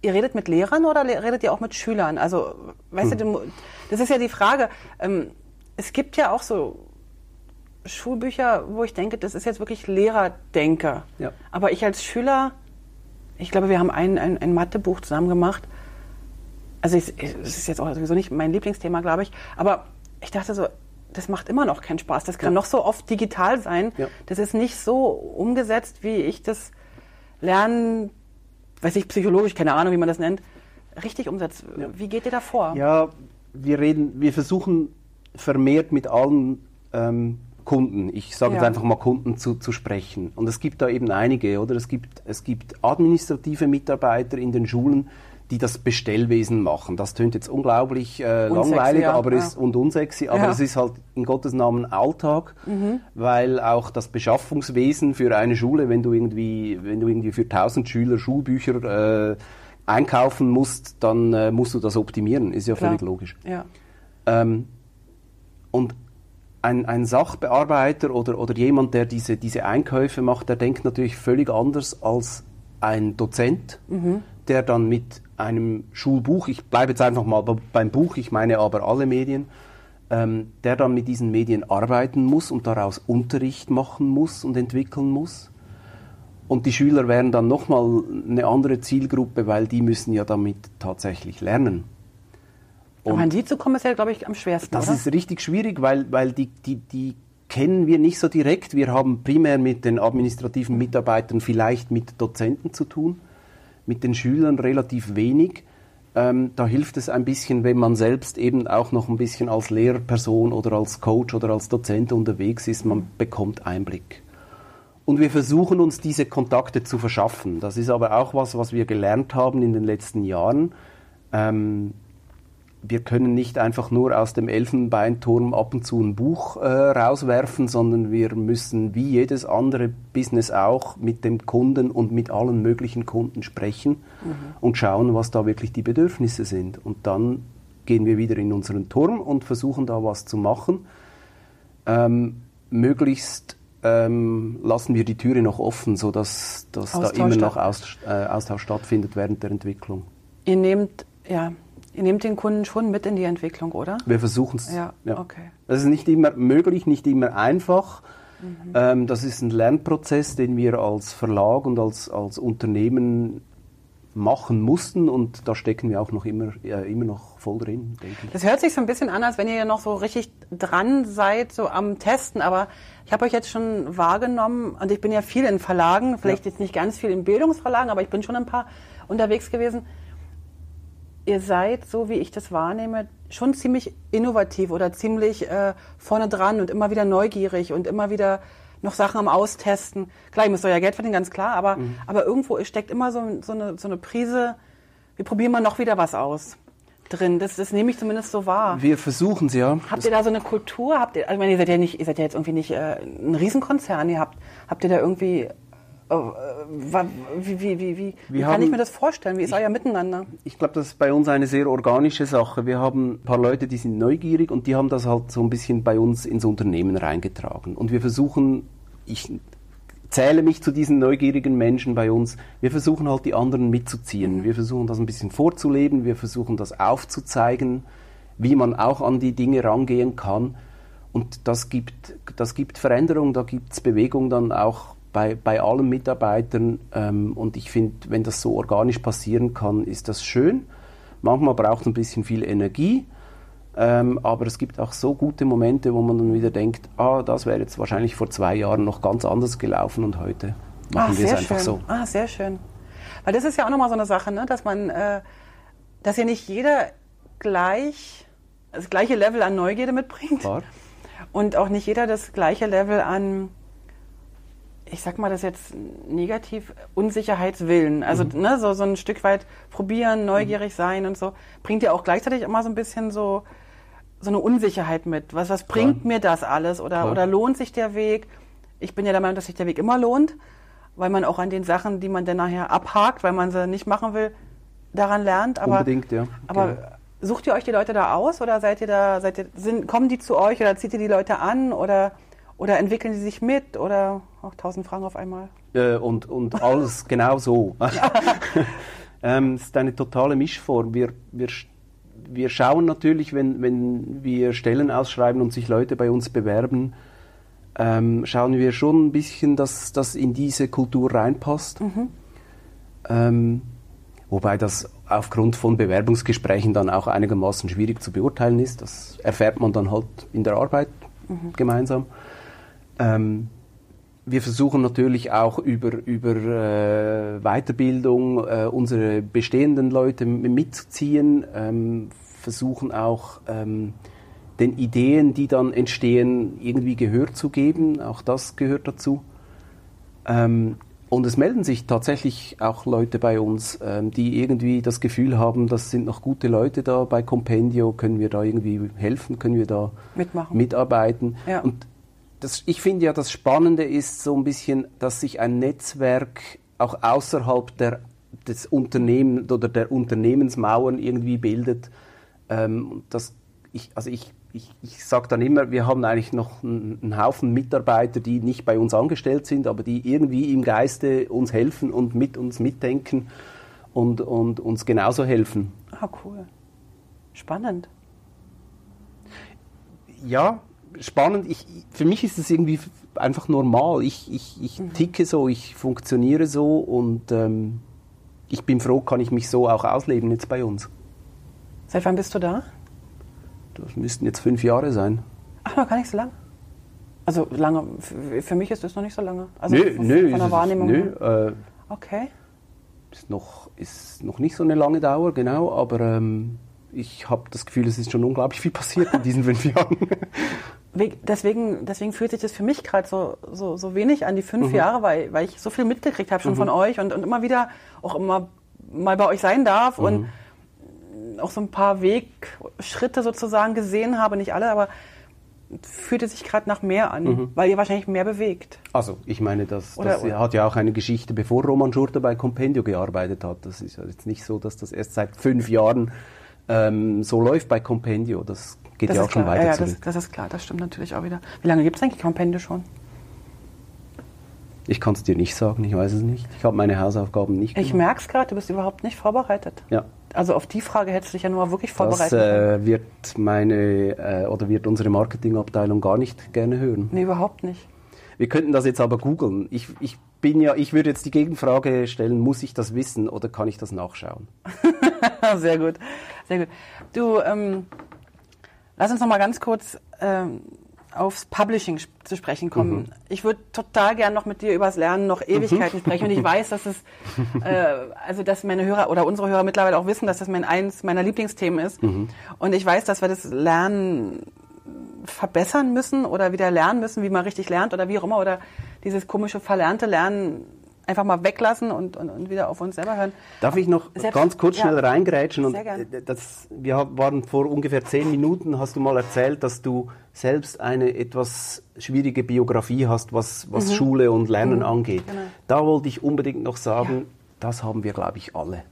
ihr redet mit Lehrern oder redet ihr auch mit Schülern? Also, weißt hm. du, das ist ja die Frage. Ähm, es gibt ja auch so Schulbücher, wo ich denke, das ist jetzt wirklich Lehrerdenker. Ja. Aber ich als Schüler, ich glaube, wir haben ein, ein, ein Mathebuch zusammen gemacht. Also es ist jetzt auch sowieso nicht mein Lieblingsthema, glaube ich. Aber ich dachte so, das macht immer noch keinen Spaß. Das kann ja. noch so oft digital sein. Ja. Das ist nicht so umgesetzt, wie ich das lernen, weiß ich, psychologisch, keine Ahnung, wie man das nennt, richtig umsetzt. Ja. Wie geht ihr da vor? Ja, wir reden, wir versuchen vermehrt mit allen ähm, Kunden, ich sage jetzt einfach mal Kunden zu, zu sprechen. Und es gibt da eben einige, oder? Es gibt, es gibt administrative Mitarbeiter in den Schulen, die das Bestellwesen machen. Das tönt jetzt unglaublich äh, langweilig ja. aber ja. Ist, und unsexy, aber es ist halt in Gottes Namen Alltag, mhm. weil auch das Beschaffungswesen für eine Schule, wenn du irgendwie, wenn du irgendwie für 1000 Schüler Schulbücher äh, einkaufen musst, dann äh, musst du das optimieren, ist ja Klar. völlig logisch. Ja. Ähm, und ein, ein Sachbearbeiter oder, oder jemand, der diese, diese Einkäufe macht, der denkt natürlich völlig anders als ein Dozent, mhm. der dann mit einem Schulbuch, ich bleibe jetzt einfach mal beim Buch, ich meine aber alle Medien, ähm, der dann mit diesen Medien arbeiten muss und daraus Unterricht machen muss und entwickeln muss. Und die Schüler wären dann nochmal eine andere Zielgruppe, weil die müssen ja damit tatsächlich lernen. Und Aber an die zu kommen ist ja, glaube ich, am schwersten. Das oder? ist richtig schwierig, weil, weil die, die, die kennen wir nicht so direkt. Wir haben primär mit den administrativen Mitarbeitern, vielleicht mit Dozenten zu tun mit den Schülern relativ wenig. Ähm, da hilft es ein bisschen, wenn man selbst eben auch noch ein bisschen als Lehrperson oder als Coach oder als Dozent unterwegs ist. Man bekommt Einblick. Und wir versuchen uns diese Kontakte zu verschaffen. Das ist aber auch was, was wir gelernt haben in den letzten Jahren. Ähm, wir können nicht einfach nur aus dem Elfenbeinturm ab und zu ein Buch äh, rauswerfen, sondern wir müssen wie jedes andere Business auch mit dem Kunden und mit allen möglichen Kunden sprechen mhm. und schauen, was da wirklich die Bedürfnisse sind. Und dann gehen wir wieder in unseren Turm und versuchen da was zu machen. Ähm, möglichst ähm, lassen wir die Türe noch offen, sodass dass da immer noch Austausch, äh, Austausch stattfindet während der Entwicklung. Ihr nehmt, ja, Ihr nehmt den Kunden schon mit in die Entwicklung, oder? Wir versuchen es. Ja, ja, okay. Das ist nicht immer möglich, nicht immer einfach. Mhm. Ähm, das ist ein Lernprozess, den wir als Verlag und als, als Unternehmen machen mussten und da stecken wir auch noch immer, äh, immer noch voll drin, denke ich. Das hört sich so ein bisschen an, als wenn ihr ja noch so richtig dran seid, so am Testen, aber ich habe euch jetzt schon wahrgenommen und ich bin ja viel in Verlagen, vielleicht ja. jetzt nicht ganz viel in Bildungsverlagen, aber ich bin schon ein paar unterwegs gewesen ihr seid, so wie ich das wahrnehme, schon ziemlich innovativ oder ziemlich äh, vorne dran und immer wieder neugierig und immer wieder noch Sachen am Austesten. Klar, ihr müsst euer Geld verdienen, ganz klar, aber, mhm. aber irgendwo steckt immer so, so, eine, so eine Prise, wir probieren mal noch wieder was aus drin. Das, das nehme ich zumindest so wahr. Wir versuchen es ja. Habt ihr da so eine Kultur? Habt ihr, also ich meine, ihr seid ja nicht, ihr seid ja jetzt irgendwie nicht äh, ein Riesenkonzern. Ihr habt, habt ihr da irgendwie wie, wie, wie, wie, wie kann haben, ich mir das vorstellen? Wie ist ich, euer Miteinander? Ich glaube, das ist bei uns eine sehr organische Sache. Wir haben ein paar Leute, die sind neugierig und die haben das halt so ein bisschen bei uns ins Unternehmen reingetragen. Und wir versuchen, ich zähle mich zu diesen neugierigen Menschen bei uns, wir versuchen halt die anderen mitzuziehen. Mhm. Wir versuchen das ein bisschen vorzuleben, wir versuchen das aufzuzeigen, wie man auch an die Dinge rangehen kann. Und das gibt, das gibt Veränderung, da gibt es Bewegung dann auch bei, bei allen Mitarbeitern. Ähm, und ich finde, wenn das so organisch passieren kann, ist das schön. Manchmal braucht es ein bisschen viel Energie. Ähm, aber es gibt auch so gute Momente, wo man dann wieder denkt, ah, das wäre jetzt wahrscheinlich vor zwei Jahren noch ganz anders gelaufen und heute machen ah, wir es einfach schön. so. Ah, sehr schön. Weil das ist ja auch nochmal so eine Sache, ne? dass man, äh, dass ja nicht jeder gleich das gleiche Level an Neugierde mitbringt. Klar. Und auch nicht jeder das gleiche Level an ich sag mal das jetzt negativ, Unsicherheitswillen. Also mhm. ne, so, so ein Stück weit probieren, neugierig mhm. sein und so, bringt ja auch gleichzeitig immer so ein bisschen so, so eine Unsicherheit mit. Was, was bringt Klar. mir das alles? Oder, oder lohnt sich der Weg? Ich bin ja der Meinung, dass sich der Weg immer lohnt, weil man auch an den Sachen, die man dann nachher abhakt, weil man sie nicht machen will, daran lernt. Aber, Unbedingt, ja. Aber genau. sucht ihr euch die Leute da aus oder seid ihr da, seid ihr, sind, kommen die zu euch oder zieht ihr die Leute an oder oder entwickeln sie sich mit oder auch tausend Fragen auf einmal? Äh, und, und alles genau so. ähm, es ist eine totale Mischform. Wir, wir, wir schauen natürlich, wenn, wenn wir Stellen ausschreiben und sich Leute bei uns bewerben, ähm, schauen wir schon ein bisschen, dass das in diese Kultur reinpasst. Mhm. Ähm, wobei das aufgrund von Bewerbungsgesprächen dann auch einigermaßen schwierig zu beurteilen ist. Das erfährt man dann halt in der Arbeit mhm. gemeinsam. Ähm, wir versuchen natürlich auch über, über äh, Weiterbildung äh, unsere bestehenden Leute mitzuziehen, ähm, versuchen auch ähm, den Ideen, die dann entstehen, irgendwie Gehör zu geben. Auch das gehört dazu. Ähm, und es melden sich tatsächlich auch Leute bei uns, ähm, die irgendwie das Gefühl haben, das sind noch gute Leute da bei Compendio, können wir da irgendwie helfen, können wir da Mitmachen. mitarbeiten. Ja. Und das, ich finde ja, das Spannende ist so ein bisschen, dass sich ein Netzwerk auch außerhalb der, des Unternehmens oder der Unternehmensmauern irgendwie bildet. Ähm, das, ich, also ich ich, ich sage dann immer, wir haben eigentlich noch einen, einen, Haufen Mitarbeiter, die nicht bei uns angestellt sind, aber die irgendwie im Geiste uns helfen und mit uns mitdenken und, und uns genauso helfen. Ah, cool. Spannend. Ja, spannend. Ich, für mich ist es irgendwie einfach normal. Ich, ich, ich mhm. ticke so, ich funktioniere so und ähm, ich bin froh, kann ich mich so auch ausleben jetzt bei uns. Seit wann bist du da? Das müssten jetzt fünf Jahre sein. Ach, noch gar nicht so lange? Also lange, für mich ist das noch nicht so lange. Also nö, von, nö, von der Wahrnehmung. Nö, äh, okay. Ist noch, ist noch nicht so eine lange Dauer, genau, aber ähm, ich habe das Gefühl, es ist schon unglaublich viel passiert in diesen fünf Jahren. Deswegen, deswegen fühlt sich das für mich gerade so, so, so wenig an, die fünf mhm. Jahre, weil, weil ich so viel mitgekriegt habe schon mhm. von euch und, und immer wieder auch immer mal bei euch sein darf mhm. und auch so ein paar Wegschritte sozusagen gesehen habe, nicht alle, aber fühlte sich gerade nach mehr an, mhm. weil ihr wahrscheinlich mehr bewegt. Also, ich meine, das, oder, das oder? hat ja auch eine Geschichte, bevor Roman Schurter bei Compendio gearbeitet hat. Das ist ja jetzt nicht so, dass das erst seit fünf Jahren ähm, so läuft bei Compendio. Das geht das ja auch schon weiter ja, ja, das, das, ist klar, das stimmt natürlich auch wieder. Wie lange gibt es eigentlich Compendio schon? Ich kann es dir nicht sagen, ich weiß es nicht. Ich habe meine Hausaufgaben nicht gemacht. Ich merke es gerade, du bist überhaupt nicht vorbereitet. Ja. Also auf die Frage hättest du dich ja nur wirklich vorbereitet. Das äh, wird meine äh, oder wird unsere Marketingabteilung gar nicht gerne hören. Nee, überhaupt nicht. Wir könnten das jetzt aber googeln. Ich, ich bin ja, ich würde jetzt die Gegenfrage stellen, muss ich das wissen oder kann ich das nachschauen? sehr gut, sehr gut. Du, ähm, lass uns noch mal ganz kurz ähm, aufs Publishing zu sprechen kommen. Mhm. Ich würde total gern noch mit dir über das Lernen noch Ewigkeiten mhm. sprechen. Und ich weiß, dass es, äh, also dass meine Hörer oder unsere Hörer mittlerweile auch wissen, dass das mein eins meiner Lieblingsthemen ist. Mhm. Und ich weiß, dass wir das Lernen verbessern müssen oder wieder lernen müssen, wie man richtig lernt oder wie auch immer oder dieses komische verlernte Lernen einfach mal weglassen und, und, und, wieder auf uns selber hören. Darf ich noch Selbst, ganz kurz schnell ja, reingrätschen? Und das, wir waren vor ungefähr zehn Minuten, hast du mal erzählt, dass du selbst eine etwas schwierige Biografie hast, was, was mhm. Schule und Lernen mhm. angeht. Genau. Da wollte ich unbedingt noch sagen, ja. das haben wir, glaube ich, alle.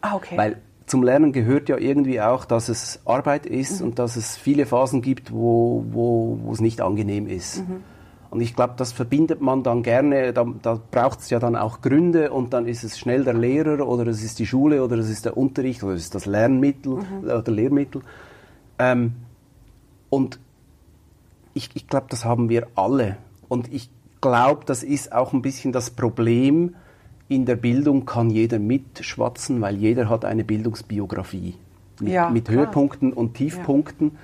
Ah, okay. Weil zum Lernen gehört ja irgendwie auch, dass es Arbeit ist mhm. und dass es viele Phasen gibt, wo, wo, wo es nicht angenehm ist. Mhm. Und ich glaube, das verbindet man dann gerne, da, da braucht es ja dann auch Gründe und dann ist es schnell der Lehrer oder es ist die Schule oder es ist der Unterricht oder es ist das Lernmittel mhm. oder Lehrmittel. Ähm, und ich, ich glaube, das haben wir alle. Und ich glaube, das ist auch ein bisschen das Problem. In der Bildung kann jeder mitschwatzen, weil jeder hat eine Bildungsbiografie. Mit, ja, mit Höhepunkten und Tiefpunkten. Ja.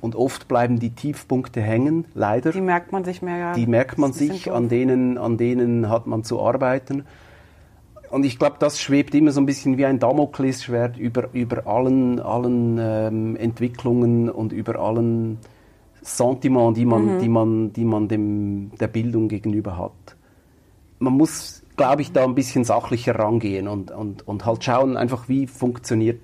Und oft bleiben die Tiefpunkte hängen, leider. Die merkt man sich mehr, ja. Die merkt man sich, an denen, an denen hat man zu arbeiten. Und ich glaube, das schwebt immer so ein bisschen wie ein Damoklesschwert über, über allen, allen ähm, Entwicklungen und über allen Sentiments, die man, mhm. die man, die man dem, der Bildung gegenüber hat. Man muss, glaube ich, da ein bisschen sachlicher rangehen und, und, und halt schauen, einfach wie funktioniert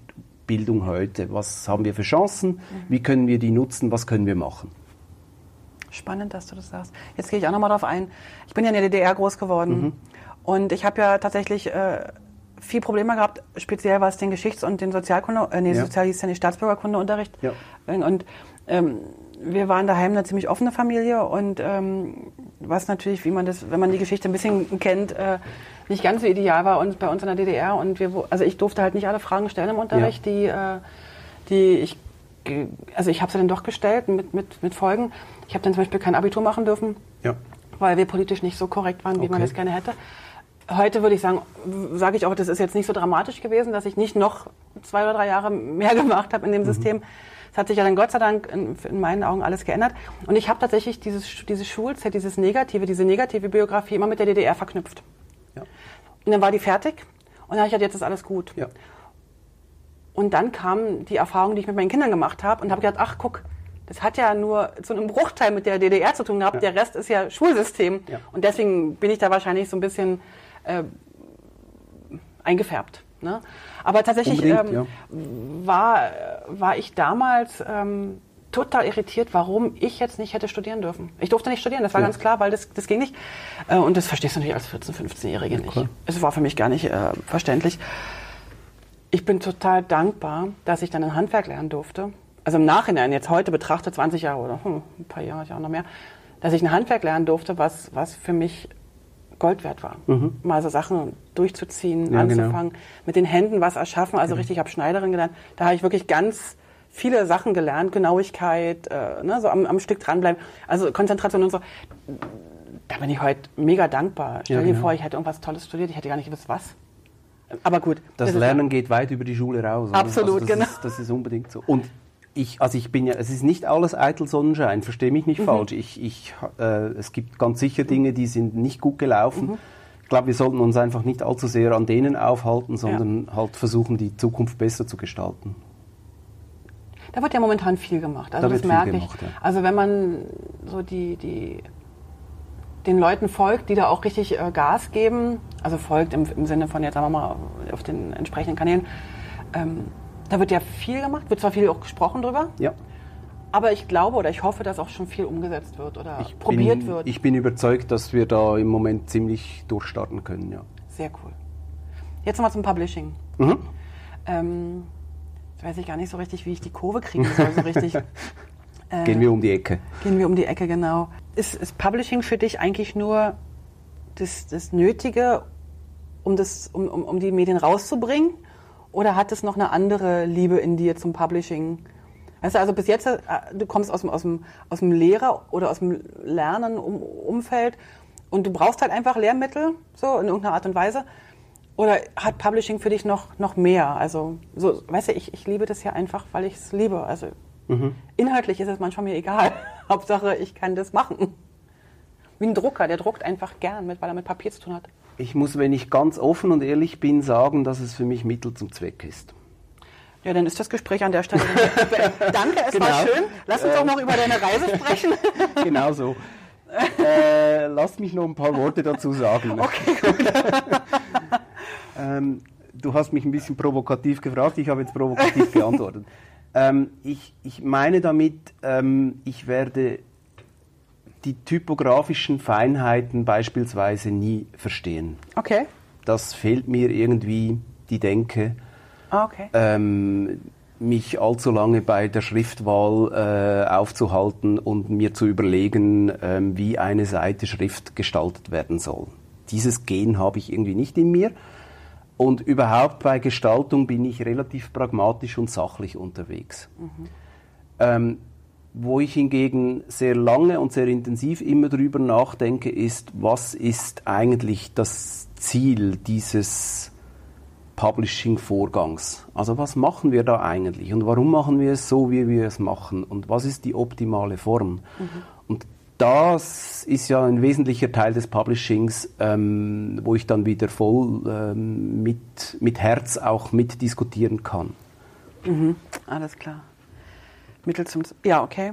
Bildung heute? Was haben wir für Chancen? Mhm. Wie können wir die nutzen? Was können wir machen? Spannend, dass du das sagst. Jetzt gehe ich auch nochmal drauf ein. Ich bin ja in der DDR groß geworden mhm. und ich habe ja tatsächlich äh, viel Probleme gehabt, speziell was den Geschichts- und den Sozialkunde, äh, nee, ja. Sozial hieß ja nicht Staatsbürgerkundeunterricht. Ja. Und ähm, wir waren daheim eine ziemlich offene Familie und ähm, was natürlich, wie man das, wenn man die Geschichte ein bisschen kennt, äh, nicht ganz so ideal war uns bei uns in der DDR und wir, also ich durfte halt nicht alle Fragen stellen im Unterricht, ja. die, äh, die ich, also ich habe sie dann doch gestellt mit, mit, mit Folgen. Ich habe dann zum Beispiel kein Abitur machen dürfen, ja. weil wir politisch nicht so korrekt waren, wie okay. man das gerne hätte. Heute würde ich sagen, sage ich auch, das ist jetzt nicht so dramatisch gewesen, dass ich nicht noch zwei oder drei Jahre mehr gemacht habe in dem mhm. System Das hat sich ja dann Gott sei Dank in, in meinen Augen alles geändert. Und ich habe tatsächlich dieses, diese Schulzeit, dieses Negative, diese negative Biografie immer mit der DDR verknüpft. Ja. Und dann war die fertig und dann habe ich gedacht, jetzt ist alles gut. Ja. Und dann kam die Erfahrung, die ich mit meinen Kindern gemacht habe und habe gedacht, ach guck, das hat ja nur zu einem Bruchteil mit der DDR zu tun gehabt. Ja. Der Rest ist ja Schulsystem. Ja. Und deswegen bin ich da wahrscheinlich so ein bisschen äh, eingefärbt. Ne? Aber tatsächlich ähm, war, war ich damals ähm, total irritiert, warum ich jetzt nicht hätte studieren dürfen. Ich durfte nicht studieren, das war Ja. ganz klar, weil das, das ging nicht. Äh, und das verstehst du natürlich als 14-, 15-Jährige nicht. klar. Es war für mich gar nicht äh, verständlich. Ich bin total dankbar, dass ich dann ein Handwerk lernen durfte. Also im Nachhinein, jetzt heute betrachtet, 20 Jahre oder hm, ein paar Jahre, ja noch mehr, dass ich ein Handwerk lernen durfte, was, was für mich Gold wert war. Mal so Sachen durchzuziehen, Mhm. Ja, genau. anzufangen, mit den Händen was erschaffen. Also richtig, ich habe Schneiderin gelernt. Da habe ich wirklich ganz viele Sachen gelernt, Genauigkeit, äh, ne, so am, am Stück dranbleiben, also Konzentration und so. Da bin ich heute mega dankbar. Stell Ja, dir genau. vor, ich hätte irgendwas Tolles studiert, ich hätte gar nicht gewusst, was. Aber gut. Das ist- Lernen geht weit über die Schule raus. oder? Absolut, das genau. Ist, das ist unbedingt so. Und ich, also ich bin ja, es ist nicht alles eitel Sonnenschein, verstehe mich Mhm. nicht falsch. Ich, ich, äh, es gibt ganz sicher Dinge, die sind nicht gut gelaufen. Mhm. Ich glaube, wir sollten uns einfach nicht allzu sehr an denen aufhalten, sondern halt versuchen, die Zukunft besser zu gestalten. Da wird ja momentan viel gemacht. Also Da das merke gemacht, ich. ja. Also wenn man so die, die den Leuten folgt, die da auch richtig äh, Gas geben, also folgt im, im Sinne von jetzt sagen wir mal auf den entsprechenden Kanälen, ähm, da wird ja viel gemacht, wird zwar viel auch gesprochen drüber, Ja. aber ich glaube oder ich hoffe, dass auch schon viel umgesetzt wird oder Ich probiert bin, wird. Ich bin überzeugt, dass wir da im Moment ziemlich durchstarten können, ja. Sehr cool. Jetzt nochmal zum Publishing. Mhm. Ähm, weiß ich gar nicht so richtig, wie ich die Kurve kriegen soll, so richtig. Äh, Gehen wir um die Ecke. Gehen wir um die Ecke, genau. Ist, ist Publishing für dich eigentlich nur das, das Nötige, um, das, um, um, um die Medien rauszubringen? Oder hat es noch eine andere Liebe in dir zum Publishing? Weißt du, also bis jetzt, äh, du kommst aus dem, aus dem, aus dem Lehrer- oder aus dem Lernen-Umfeld und du brauchst halt einfach Lehrmittel, so in irgendeiner Art und Weise. Oder hat Publishing für dich noch, noch mehr? Also, so, weißt du, ich, ich liebe das ja einfach, weil ich es liebe. Also, inhaltlich ist es manchmal mir egal. Hauptsache, ich kann das machen. Wie ein Drucker, der druckt einfach gern mit, weil er mit Papier zu tun hat. Ich muss, wenn ich ganz offen und ehrlich bin, sagen, dass es für mich Mittel zum Zweck ist. Ja, dann ist das Gespräch an der Stelle. Danke, es war Genau. schön. Lass uns auch noch über deine Reise sprechen. genau so. äh, lass mich noch ein paar Worte dazu sagen. Okay, gut. Ähm, du hast mich ein bisschen provokativ gefragt, ich habe jetzt provokativ geantwortet. Ähm, ich, ich meine damit, ähm, ich werde die typografischen Feinheiten beispielsweise nie verstehen. Okay. Das fehlt mir irgendwie die Denke. Ah, Okay. ähm, mich allzu lange bei der Schriftwahl äh, aufzuhalten und mir zu überlegen, ähm, wie eine Seite Schrift gestaltet werden soll. Dieses Gen habe ich irgendwie nicht in mir. Und überhaupt bei Gestaltung bin ich relativ pragmatisch und sachlich unterwegs. Ähm, wo ich hingegen sehr lange und sehr intensiv immer drüber nachdenke, ist, was ist eigentlich das Ziel dieses Publishing-Vorgangs? Also was machen wir da eigentlich und warum machen wir es so, wie wir es machen und was ist die optimale Form? Und das ist ja ein wesentlicher Teil des Publishings, ähm, wo ich dann wieder voll ähm, mit, mit Herz auch mitdiskutieren kann. Alles klar. Mittel zum. Ja, okay.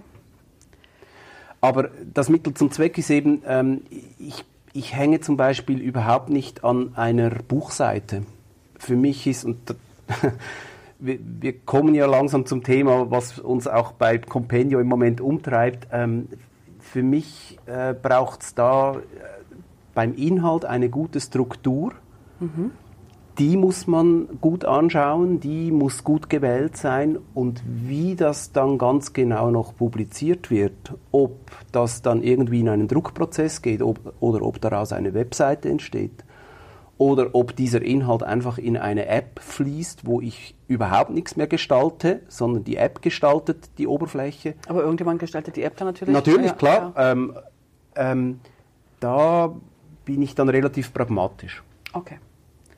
Aber das Mittel zum Zweck ist eben, ähm, ich, ich hänge zum Beispiel überhaupt nicht an einer Buchseite. Für mich ist, und da- wir, wir kommen ja langsam zum Thema, was uns auch bei Compendio im Moment umtreibt. Für mich äh, braucht es da äh, beim Inhalt eine gute Struktur. Die muss man gut anschauen, die muss gut gewählt sein und wie das dann ganz genau noch publiziert wird, ob das dann irgendwie in einen Druckprozess geht ob, oder ob daraus eine Webseite entsteht oder ob dieser Inhalt einfach in eine App fließt, wo ich überhaupt nichts mehr gestalte, sondern die App gestaltet die Oberfläche. Aber irgendjemand gestaltet die App dann natürlich. Natürlich, Ja, klar. ja. Ähm, ähm, da bin ich dann relativ pragmatisch. Okay.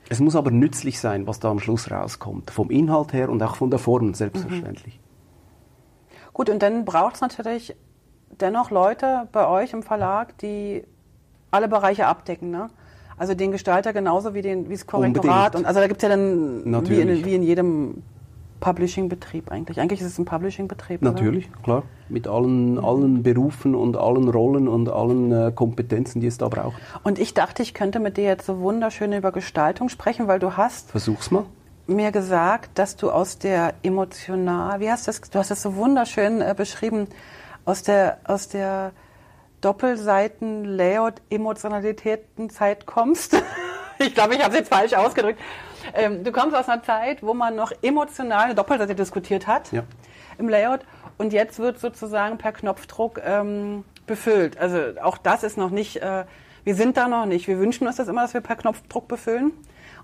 Es muss aber nützlich sein, was da am Schluss rauskommt. Vom Inhalt her und auch von der Form, selbstverständlich. Gut, und dann braucht es natürlich dennoch Leute bei euch im Verlag, die alle Bereiche abdecken, ne? Also den Gestalter genauso wie, den, wie das Korrektorat. Und also da gibt es ja dann wie in, wie in, jedem Publishing-Betrieb eigentlich. Eigentlich ist es ein Publishing-Betrieb. Natürlich, oder? klar. Mit allen, allen Berufen und allen Rollen und allen äh, Kompetenzen, die es da braucht. Und ich dachte, ich könnte mit dir jetzt so wunderschön über Gestaltung sprechen, weil du hast. Versuch's mal mir gesagt, dass du aus der emotional, wie hast du das, du hast das so wunderschön äh, beschrieben, aus der, aus der Doppelseiten-Layout-Emotionalitäten-Zeit kommst. ich glaube, ich habe es jetzt falsch ausgedrückt. Ähm, du kommst aus einer Zeit, wo man noch emotional eine Doppelseite diskutiert hat ja. im Layout und jetzt wird sozusagen per Knopfdruck ähm, befüllt. Also auch das ist noch nicht, äh, wir sind da noch nicht. Wir wünschen uns das immer, dass wir per Knopfdruck befüllen.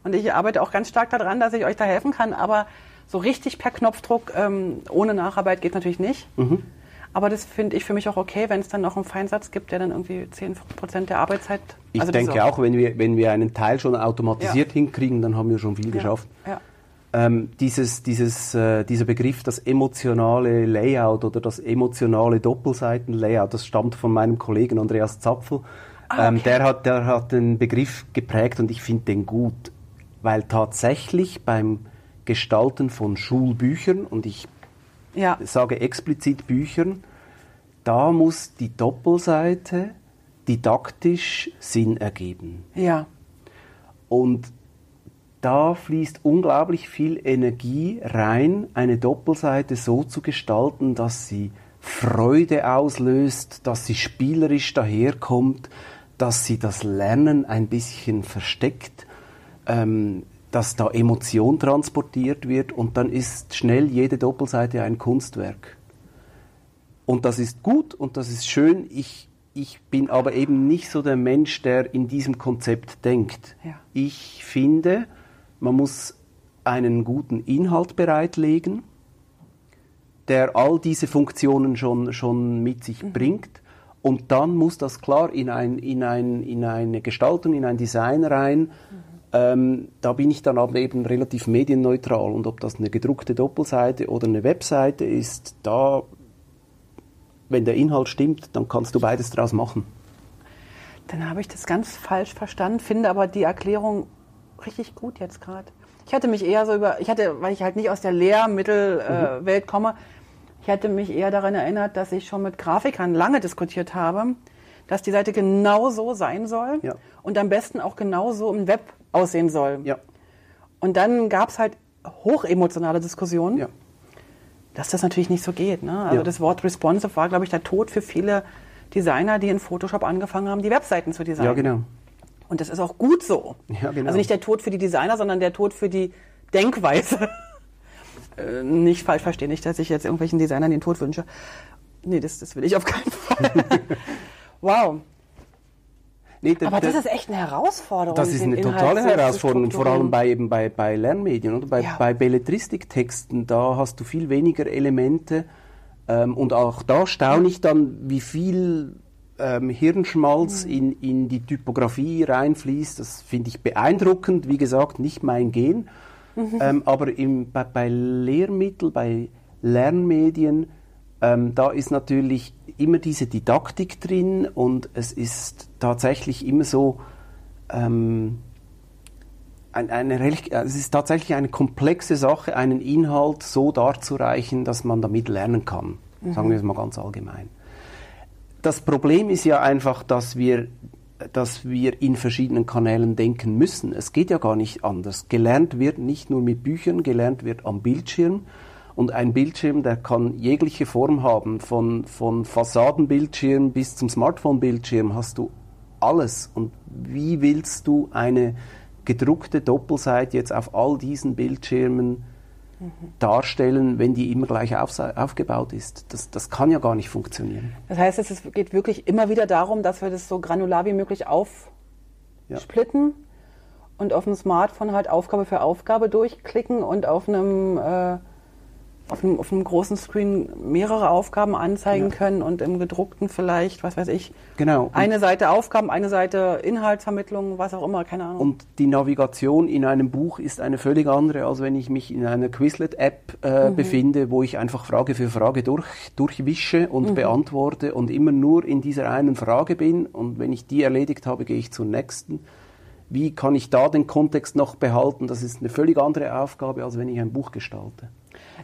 Und ich arbeite auch ganz stark daran, dass ich euch da helfen kann. Aber so richtig per Knopfdruck ähm, ohne Nacharbeit geht natürlich nicht. Mhm. Aber das finde ich für mich auch okay, wenn es dann noch einen Feinsatz gibt, der dann irgendwie 10 Prozent der Arbeitszeit. Ich also denke auch, wenn wir, wenn wir einen Teil schon automatisiert ja. hinkriegen, dann haben wir schon viel ja. geschafft. Ja. Ähm, dieses, dieses, äh, dieser Begriff, das emotionale Layout oder das emotionale Doppelseiten-Layout, das stammt von meinem Kollegen Andreas Zapfel. Ah, ähm, okay. ähm, der, hat, der hat den Begriff geprägt und ich finde den gut weil tatsächlich beim Gestalten von Schulbüchern, und ich ja. sage explizit Büchern, da muss die Doppelseite didaktisch Sinn ergeben. Ja. Und da fließt unglaublich viel Energie rein, eine Doppelseite so zu gestalten, dass sie Freude auslöst, dass sie spielerisch daherkommt, dass sie das Lernen ein bisschen versteckt ähm, dass da Emotion transportiert wird und dann ist schnell jede Doppelseite ein Kunstwerk. Und das ist gut und das ist schön. Ich, ich bin aber eben nicht so der Mensch, der in diesem Konzept denkt. Ja. Ich finde, man muss einen guten Inhalt bereitlegen, der all diese Funktionen schon, schon mit sich mhm. bringt. Und dann muss das klar in, ein, in, ein, in eine Gestaltung, in ein Design rein. Mhm ähm, da bin ich dann aber eben relativ medienneutral und ob das eine gedruckte Doppelseite oder eine Webseite ist, da, wenn der Inhalt stimmt, dann kannst du beides draus machen. Dann habe ich das ganz falsch verstanden, finde aber die Erklärung richtig gut jetzt gerade. Ich hatte mich eher so über, ich hatte, weil ich halt nicht aus der Lehrmittelwelt äh, mhm. komme, ich hatte mich eher daran erinnert, dass ich schon mit Grafikern lange diskutiert habe, dass die Seite genau so sein soll ja. und am besten auch genau so im Web aussehen soll. Ja. Und dann gab es halt hochemotionale Diskussionen, ja. dass das natürlich nicht so geht. Ne? Also das Wort responsive war, glaube ich, der Tod für viele Designer, die in Photoshop angefangen haben, die Webseiten zu designen. Ja, genau. Und das ist auch gut so. Ja, genau. Also nicht der Tod für die Designer, sondern der Tod für die Denkweise. äh, nicht falsch verstehen, nicht, dass ich jetzt irgendwelchen Designern den Tod wünsche. Nee, das, das will ich auf keinen Fall. wow. Nee, Aber das ist echt eine Herausforderung. Das ist eine totale Herausforderung, vor allem bei, eben bei, bei Lernmedien. Oder? Bei, ja. bei Belletristiktexten, da hast du viel weniger Elemente. Ähm, und auch da staune ich dann, wie viel ähm, Hirnschmalz mhm. in, in die Typografie reinfließt. Das finde ich beeindruckend. Wie gesagt, nicht mein Gen. Mhm. Ähm, aber im, bei, bei Lehrmitteln, bei Lernmedien, ähm, da ist natürlich immer diese Didaktik drin und es ist tatsächlich immer so, ähm, eine, eine, es ist tatsächlich eine komplexe Sache, einen Inhalt so darzureichen, dass man damit lernen kann. Mhm. Sagen wir es mal ganz allgemein. Das Problem ist ja einfach, dass wir, dass wir in verschiedenen Kanälen denken müssen. Es geht ja gar nicht anders. Gelernt wird nicht nur mit Büchern, gelernt wird am Bildschirm. Und ein Bildschirm, der kann jegliche Form haben, von, von Fassadenbildschirm bis zum Smartphone-Bildschirm hast du alles. Und wie willst du eine gedruckte Doppelseite jetzt auf all diesen Bildschirmen mhm. darstellen, wenn die immer gleich auf, aufgebaut ist? Das, das kann ja gar nicht funktionieren. Das heißt, es geht wirklich immer wieder darum, dass wir das so granular wie möglich aufsplitten ja. und auf dem Smartphone halt Aufgabe für Aufgabe durchklicken und auf einem äh, auf einem, auf einem großen Screen mehrere Aufgaben anzeigen ja. können und im gedruckten vielleicht, was weiß ich, genau. eine Seite Aufgaben, eine Seite Inhaltsvermittlung, was auch immer, keine Ahnung. Und die Navigation in einem Buch ist eine völlig andere, als wenn ich mich in einer Quizlet-App äh, mhm. befinde, wo ich einfach Frage für Frage durch, durchwische und mhm. beantworte und immer nur in dieser einen Frage bin. Und wenn ich die erledigt habe, gehe ich zur nächsten. Wie kann ich da den Kontext noch behalten? Das ist eine völlig andere Aufgabe, als wenn ich ein Buch gestalte.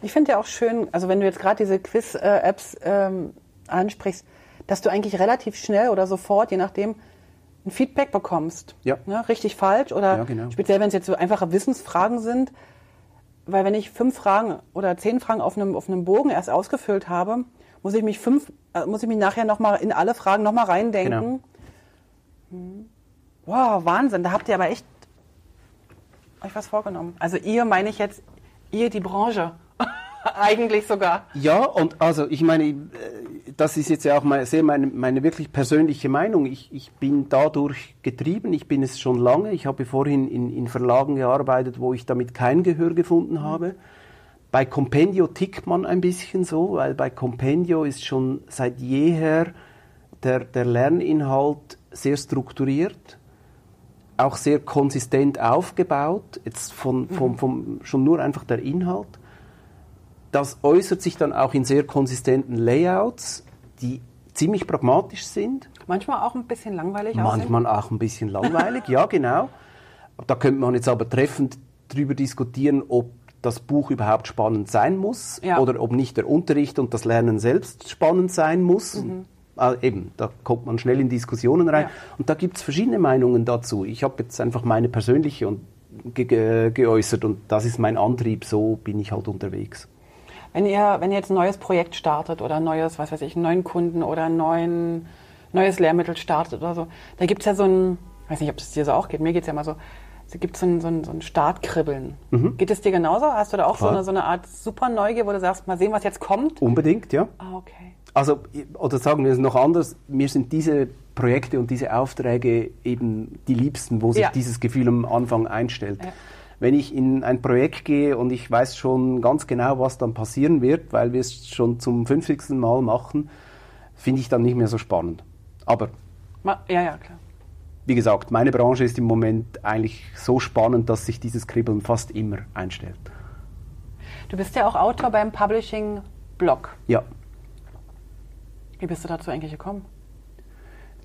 Ich finde ja auch schön, also wenn du jetzt gerade diese Quiz-Apps ähm, ansprichst, dass du eigentlich relativ schnell oder sofort, je nachdem, ein Feedback bekommst. Ja. Ne, richtig, falsch oder ja, genau. speziell, wenn es jetzt so einfache Wissensfragen sind. Weil wenn ich fünf Fragen oder zehn Fragen auf einem, auf einem Bogen erst ausgefüllt habe, muss ich mich fünf, äh, muss ich mich nachher nochmal in alle Fragen nochmal reindenken. Genau. Hm. Wow, Wahnsinn, da habt ihr aber echt euch was vorgenommen. Also ihr meine ich jetzt, ihr die Branche. Eigentlich sogar. Ja, und also ich meine, äh, das ist jetzt ja auch mal sehr meine, meine wirklich persönliche Meinung. Ich, ich bin dadurch getrieben, ich bin es schon lange. Ich habe vorhin in, in Verlagen gearbeitet, wo ich damit kein Gehör gefunden habe. Bei Compendio tickt man ein bisschen so, weil bei Compendio ist schon seit jeher der, der Lerninhalt sehr strukturiert, auch sehr konsistent aufgebaut, jetzt von, vom, mhm. vom, schon nur einfach der Inhalt das äußert sich dann auch in sehr konsistenten Layouts, die ziemlich pragmatisch sind. Manchmal auch ein bisschen langweilig Manchmal aussehen. auch ein bisschen langweilig, ja genau. Da könnte man jetzt aber treffend darüber diskutieren, ob das Buch überhaupt spannend sein muss ja. oder ob nicht der Unterricht und das Lernen selbst spannend sein muss. Mhm. Ah, eben, da kommt man schnell in Diskussionen rein. Ja. Und da gibt es verschiedene Meinungen dazu. Ich habe jetzt einfach meine persönliche und ge geäußert und das ist mein Antrieb, so bin ich halt unterwegs. Wenn ihr, wenn ihr jetzt ein neues Projekt startet oder neues, was weiß ich, einen neuen Kunden oder ein neuen, neues Lehrmittel startet oder so, da gibt es ja so ein, ich weiß nicht, ob es dir so auch geht, mir geht es ja immer so, es gibt so ein, so ein, so ein Startkribbeln. Mhm. Geht es dir genauso? Hast du da auch so eine, so eine, Art super Neugier, wo du sagst, mal sehen, was jetzt kommt? Unbedingt, ja. Ah, okay. Also, oder sagen wir es noch anders, mir sind diese Projekte und diese Aufträge eben die liebsten, wo sich ja. dieses Gefühl am Anfang einstellt. Ja wenn ich in ein Projekt gehe und ich weiß schon ganz genau, was dann passieren wird, weil wir es schon zum 50. Mal machen, finde ich dann nicht mehr so spannend. Aber. Ja, ja, klar. Wie gesagt, meine Branche ist im Moment eigentlich so spannend, dass sich dieses Kribbeln fast immer einstellt. Du bist ja auch Autor beim Publishing Blog. Ja. Wie bist du dazu eigentlich gekommen?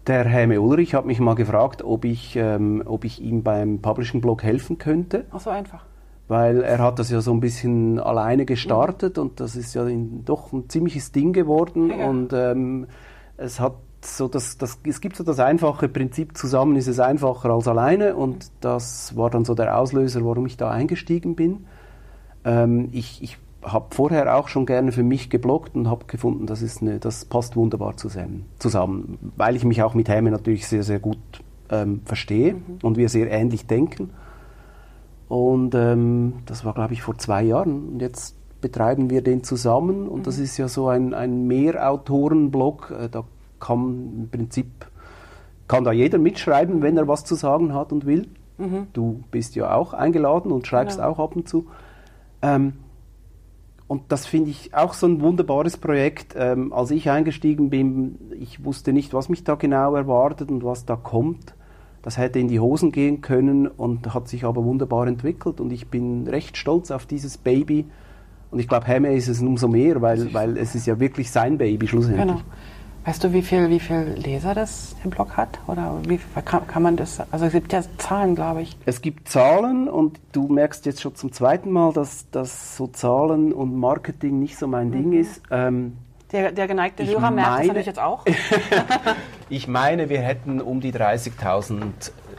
Der Häme Ulrich hat mich mal gefragt, ob ich, ähm, ob ich ihm beim Publishing-Blog helfen könnte. Ach so einfach. Weil er hat das ja so ein bisschen alleine gestartet mhm. und das ist ja in, doch ein ziemliches Ding geworden. Ja. Und ähm, es hat so das, das, es gibt so das einfache Prinzip, zusammen ist es einfacher als alleine und das war dann so der Auslöser, warum ich da eingestiegen bin. Ähm, ich, ich habe vorher auch schon gerne für mich gebloggt und habe gefunden, das, ist eine, das passt wunderbar zusammen, zusammen, weil ich mich auch mit Häme natürlich sehr, sehr gut ähm, verstehe mhm. und wir sehr ähnlich denken. Und ähm, das war, glaube ich, vor zwei Jahren. Und jetzt betreiben wir den zusammen und mhm. das ist ja so ein, ein Mehrautoren-Blog. Äh, da kann im Prinzip kann da jeder mitschreiben, wenn er was zu sagen hat und will. Mhm. Du bist ja auch eingeladen und schreibst genau. auch ab und zu. Ähm, und das finde ich auch so ein wunderbares Projekt. Ähm, als ich eingestiegen bin, ich wusste nicht, was mich da genau erwartet und was da kommt. Das hätte in die Hosen gehen können und hat sich aber wunderbar entwickelt. Und ich bin recht stolz auf dieses Baby. Und ich glaube, Hemme ist es umso mehr, weil, weil es ist ja wirklich sein Baby schlussendlich. Genau. Weißt du, wie viel, wie viel Leser das im Blog hat? Oder wie kann, kann man das? Also es gibt ja Zahlen, glaube ich. Es gibt Zahlen und du merkst jetzt schon zum zweiten Mal, dass, dass so Zahlen und Marketing nicht so mein mhm. Ding ist. Ähm, der, der, geneigte Hörer merkt das natürlich jetzt auch. ich meine, wir hätten um die 30.000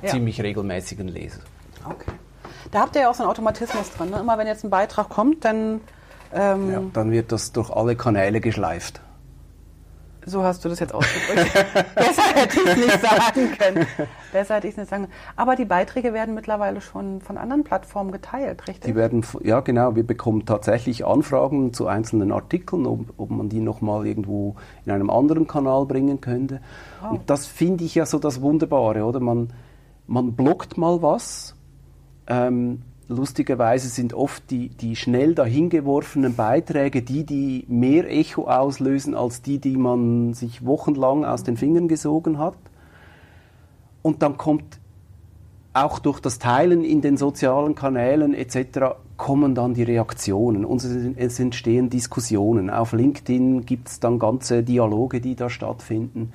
ja. ziemlich regelmäßigen Leser. Okay. Da habt ihr ja auch so einen Automatismus drin. Ne? Immer wenn jetzt ein Beitrag kommt, dann... Ähm, ja, dann wird das durch alle Kanäle geschleift. So hast du das jetzt ausgedrückt. Besser hätte ich es nicht sagen können. Besser hätte ich es nicht sagen können. Aber die Beiträge werden mittlerweile schon von anderen Plattformen geteilt, richtig? Die werden, ja genau, wir bekommen tatsächlich Anfragen zu einzelnen Artikeln, ob, ob man die nochmal irgendwo in einem anderen Kanal bringen könnte. Wow. Und das finde ich ja so das Wunderbare, oder? Man, man blockt mal was, ähm, lustigerweise sind oft die, die schnell dahingeworfenen Beiträge die, die mehr Echo auslösen als die, die man sich wochenlang aus den Fingern gesogen hat. Und dann kommt auch durch das Teilen in den sozialen Kanälen etc. kommen dann die Reaktionen und es entstehen Diskussionen. Auf LinkedIn gibt es dann ganze Dialoge, die da stattfinden.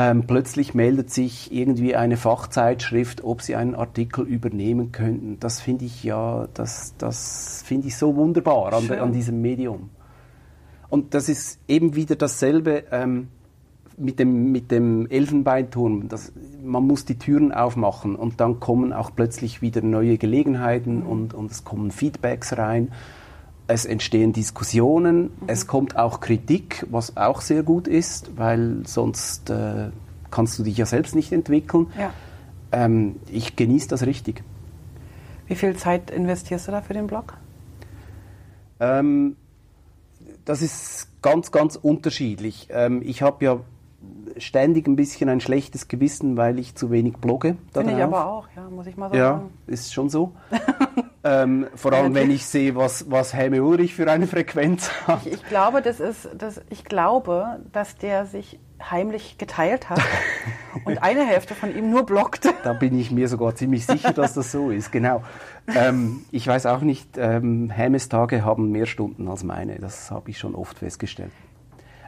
Ähm, plötzlich meldet sich irgendwie eine Fachzeitschrift, ob sie einen Artikel übernehmen könnten. Das finde ich ja, das, das finde ich so wunderbar an, an, diesem Medium. Und das ist eben wieder dasselbe. Ähm, mit dem, mit dem Elfenbeinturm, das, man muss die Türen aufmachen und dann kommen auch plötzlich wieder neue Gelegenheiten mhm. und, und es kommen Feedbacks rein. Es entstehen Diskussionen, mhm. es kommt auch Kritik, was auch sehr gut ist, weil sonst äh, kannst du dich ja selbst nicht entwickeln. Ja. Ähm, ich genieße das richtig. Wie viel Zeit investierst du da für den Blog? Ähm, das ist ganz, ganz unterschiedlich. Ähm, ich habe ja ständig ein bisschen ein schlechtes Gewissen, weil ich zu wenig blogge. Finde ich aber auch, ja, muss ich mal sagen. Ja, ist schon so. ähm, vor allem, wenn ich sehe, was, was Helme Ulrich für eine Frequenz hat. Ich, ich, glaube, das ist, das, ich glaube, dass der sich heimlich geteilt hat und eine Hälfte von ihm nur bloggt. Da bin ich mir sogar ziemlich sicher, dass das so ist, genau. Ähm, ich weiß auch nicht, ähm, Helmes Tage haben mehr Stunden als meine, das habe ich schon oft festgestellt.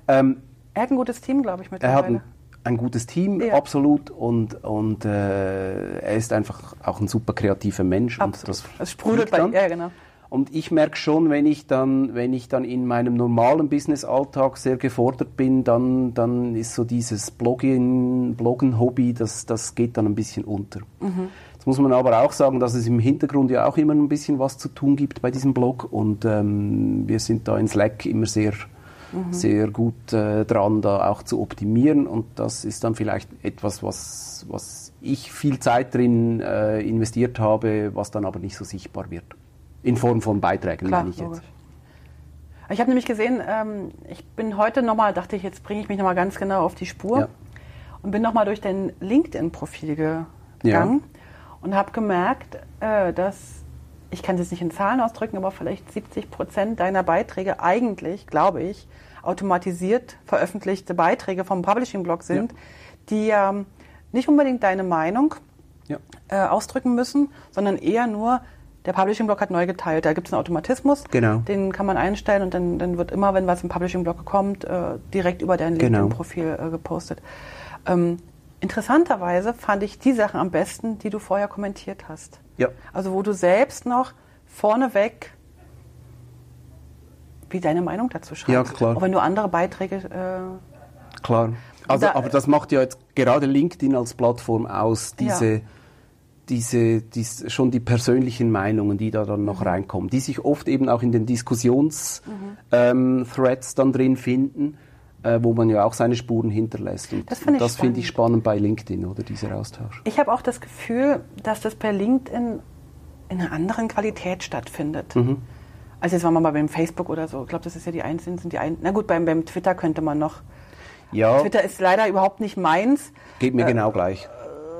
Ähm, er hat ein gutes Team, glaube ich, mittlerweile. Er hat ein, ein gutes Team, ja. absolut. Und, und äh, er ist einfach auch ein super kreativer Mensch. Absolut. Und das es sprudelt bei ihm, ja, genau. Und ich merke schon, wenn ich dann, wenn ich dann in meinem normalen Business-Alltag sehr gefordert bin, dann, dann ist so dieses Bloggen, Bloggen-Hobby, das, das geht dann ein bisschen unter. Mhm. Jetzt muss man aber auch sagen, dass es im Hintergrund ja auch immer ein bisschen was zu tun gibt bei diesem Blog. Und ähm, wir sind da in Slack immer sehr mhm. sehr gut äh, dran, da auch zu optimieren. Und das ist dann vielleicht etwas, was, was ich viel Zeit drin äh, investiert habe, was dann aber nicht so sichtbar wird. In Form von Beiträgen, Klar, ich jetzt. Ich habe nämlich gesehen, ähm, ich bin heute nochmal, dachte ich, jetzt bringe ich mich nochmal ganz genau auf die Spur ja. und bin nochmal durch dein LinkedIn-Profil gegangen ja. und habe gemerkt, äh, dass ich kann es jetzt nicht in Zahlen ausdrücken, aber vielleicht 70 Prozent deiner Beiträge eigentlich, glaube ich, automatisiert veröffentlichte Beiträge vom Publishing-Blog sind, ja. die ähm, nicht unbedingt deine Meinung ja. äh, ausdrücken müssen, sondern eher nur, der Publishing-Blog hat neu geteilt. Da gibt es einen Automatismus, genau. den kann man einstellen und dann, dann wird immer, wenn was im Publishing-Blog kommt, äh, direkt über dein genau. LinkedIn-Profil äh, gepostet. Ähm, interessanterweise fand ich die Sachen am besten, die du vorher kommentiert hast. Ja. Also wo du selbst noch vorneweg wie deine Meinung dazu schreibst. Ja, klar. Auch wenn du andere Beiträge. Äh, klar. Also, da, aber das macht ja jetzt gerade LinkedIn als Plattform aus, diese, ja. diese, diese, schon die persönlichen Meinungen, die da dann noch mhm. reinkommen, die sich oft eben auch in den Diskussionsthreads mhm. ähm, dann drin finden äh, wo man ja auch seine Spuren hinterlässt. Und das finde ich, find ich, spannend bei LinkedIn, oder dieser Austausch. Ich habe auch das Gefühl, dass das bei LinkedIn in einer anderen Qualität stattfindet. Mhm. Also jetzt waren wir mal beim Facebook oder so. Ich glaube, das ist ja die einzelnen, sind die ein. Na gut, beim, beim Twitter könnte man noch. Ja. Twitter ist leider überhaupt nicht meins. Geht mir äh, genau gleich.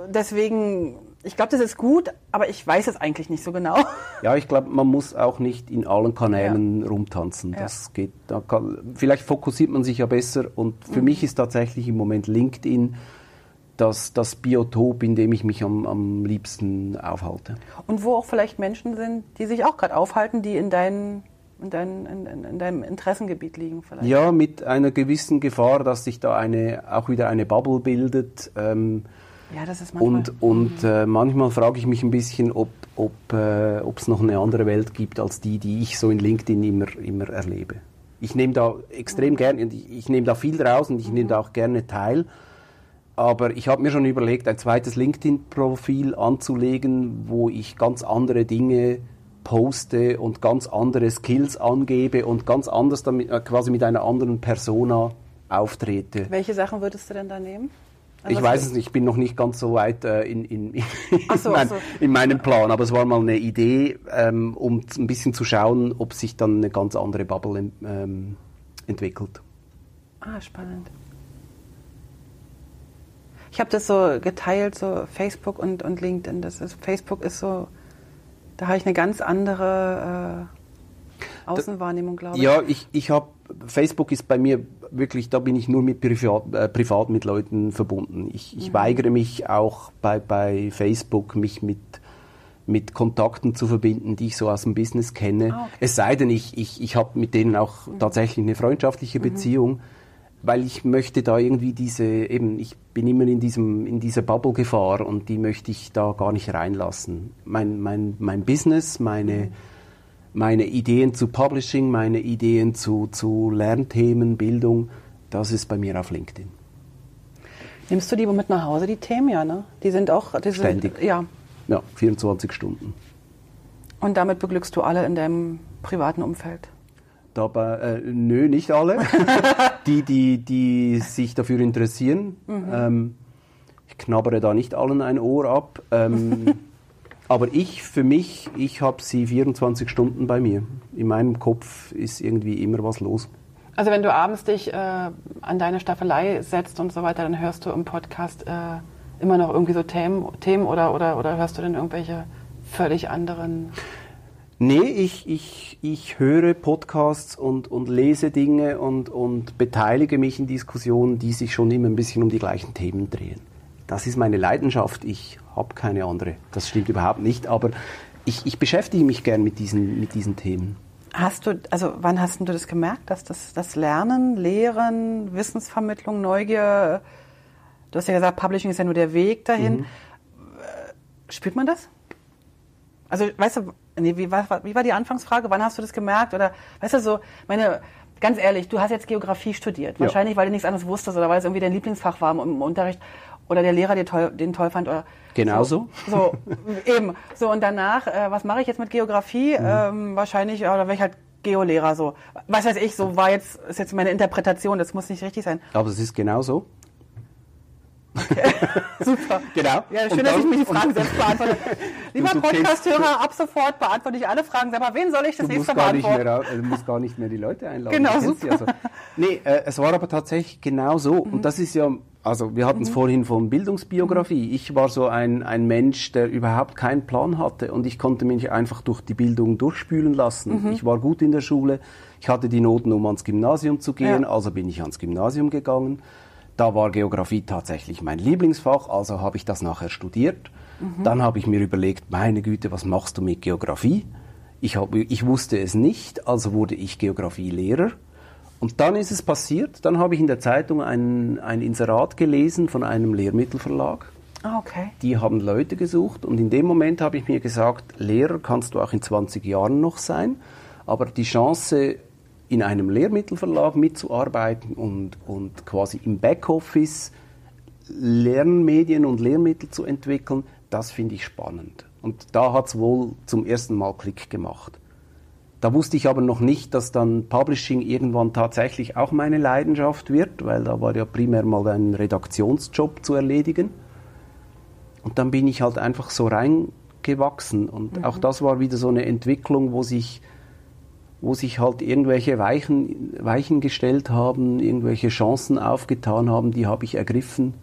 Deswegen ich glaube, das ist gut, aber ich weiß es eigentlich nicht so genau. Ja, ich glaube, man muss auch nicht in allen Kanälen ja. rumtanzen. Das ja. geht. Da kann, vielleicht fokussiert man sich ja besser. Und für mhm. mich ist tatsächlich im Moment LinkedIn das, das Biotop, in dem ich mich am, am liebsten aufhalte. Und wo auch vielleicht Menschen sind, die sich auch gerade aufhalten, die in deinen in, dein, in, in, deinem Interessengebiet liegen vielleicht. Ja, mit einer gewissen Gefahr, dass sich da eine, auch wieder eine Bubble bildet. Ähm, ja, das ist manchmal. Und, und äh, manchmal frage ich mich ein bisschen, ob ob äh, es noch eine andere Welt gibt als die, die ich so in LinkedIn immer, immer erlebe. Ich nehme da extrem gerne, ich, ich nehme da viel draus und ich nehme da auch gerne teil. Aber ich habe mir schon überlegt, ein zweites LinkedIn-Profil anzulegen, wo ich ganz andere Dinge poste und ganz andere Skills angebe und ganz anders damit, äh, quasi mit einer anderen Persona auftrete. Welche Sachen würdest du denn da nehmen? Also ich weiß es nicht, ich bin noch nicht ganz so weit äh, in, in, in, so, mein, so. in, meinem Plan, aber es war mal eine Idee, ähm, um ein bisschen zu schauen, ob sich dann eine ganz andere Bubble ähm, entwickelt. Ah, spannend. Ich habe das so geteilt, so Facebook und, und LinkedIn. Das ist, Facebook ist so Da habe ich eine ganz andere äh, Außenwahrnehmung, glaube ich. Ja, ich, ich habe, Facebook ist bei mir wirklich, da bin ich nur mit privat, äh, privat mit Leuten verbunden. Ich, ich mhm. weigere mich auch bei, bei Facebook, mich mit mit Kontakten zu verbinden, die ich so aus dem Business kenne. Ah, okay. Es sei denn, ich, ich, ich habe mit denen auch mhm. tatsächlich eine freundschaftliche mhm. Beziehung, weil ich möchte da irgendwie diese, eben, ich bin immer in, diesem, in dieser Bubble-Gefahr und die möchte ich da gar nicht reinlassen. Mein, mein, mein Business, meine, mhm. Meine Ideen zu Publishing, meine Ideen zu, zu Lernthemen, Bildung, das ist bei mir auf LinkedIn. Nimmst du die mit nach Hause, die Themen, ja, ne? Die sind auch... Die Ständig. Sind, ja, ja, 24 Stunden. Und damit beglückst du alle in deinem privaten Umfeld? Dabei, äh, nö, nicht alle. die, die, die sich dafür interessieren. Mhm. Ähm, ich knabbere da nicht allen ein Ohr ab. Ähm, aber ich, für mich, ich habe sie 24 Stunden bei mir. In meinem Kopf ist irgendwie immer was los. Also wenn du abends dich äh, an deine Staffelei setzt und so weiter, dann hörst du im Podcast äh, immer noch irgendwie so Themen, Themen oder, oder, oder hörst du denn irgendwelche völlig anderen? Nee, ich, ich, ich höre Podcasts und, und lese Dinge und, und beteilige mich in Diskussionen, die sich schon immer ein bisschen um die gleichen Themen drehen. Das ist meine Leidenschaft. Ich habe keine andere. Das stimmt überhaupt nicht, aber ich, ich beschäftige mich gern mit diesen, mit diesen Themen. Hast du, also wann hast du das gemerkt, dass das, das Lernen, Lehren, Wissensvermittlung, Neugier Du hast ja gesagt, Publishing ist ja nur der Weg dahin. Mhm. Äh, spürt man das? Also, weißt du, nee, wie, war, wie war die Anfangsfrage? Wann hast du das gemerkt? Oder, weißt du, so, meine, ganz ehrlich, du hast jetzt Geografie studiert. Ja. Wahrscheinlich, weil du nichts anderes wusstest oder weil es irgendwie dein Lieblingsfach war im Unterricht oder der Lehrer den toll, den toll fand. Oder Genauso. So, so eben. So, und danach, äh, was mache ich jetzt mit Geografie? Mhm. Ähm, wahrscheinlich, ja, da wäre ich halt Geolehrer so. Was weiß ich, so war jetzt, ist jetzt meine Interpretation, das muss nicht richtig sein. Aber es ist genauso. Okay. Super. Genau. Ja, schön, dann, dass ich mir die Fragen selbst beantworte. Lieber Podcast-Hörer, ab sofort beantworte ich alle Fragen. Aber wen soll ich das nächste Mal beantworten? Mehr, du musst gar nicht mehr die Leute einladen. Genau, super. Also. Nee, äh, es war aber tatsächlich genau so. Mhm. Und das ist ja, also wir hatten es mhm. vorhin von Bildungsbiografie. Mhm. Ich war so ein, ein Mensch, der überhaupt keinen Plan hatte und ich konnte mich einfach durch die Bildung durchspülen lassen. Mhm. Ich war gut in der Schule. Ich hatte die Noten, um ans Gymnasium zu gehen, ja. also bin ich ans Gymnasium gegangen. Da war Geografie tatsächlich mein Lieblingsfach, also habe ich das nachher studiert. Mhm. Dann habe ich mir überlegt, meine Güte, was machst du mit Geografie? Ich, hab, ich wusste es nicht, also wurde ich Geografielehrer. Und dann ist es passiert, dann habe ich in der Zeitung ein, ein Inserat gelesen von einem Lehrmittelverlag. Ah, okay. Die haben Leute gesucht und in dem Moment habe ich mir gesagt, Lehrer kannst du auch in 20 Jahren noch sein, aber die Chance, in einem Lehrmittelverlag mitzuarbeiten und, und quasi im Backoffice Lernmedien und Lehrmittel zu entwickeln, das finde ich spannend. Und da hat es wohl zum ersten Mal Klick gemacht. Da wusste ich aber noch nicht, dass dann Publishing irgendwann tatsächlich auch meine Leidenschaft wird, weil da war ja primär mal ein Redaktionsjob zu erledigen. Und dann bin ich halt einfach so reingewachsen. Und mhm. auch das war wieder so eine Entwicklung, wo sich wo sich halt irgendwelche Weichen, Weichen gestellt haben, irgendwelche Chancen aufgetan haben, die habe ich ergriffen.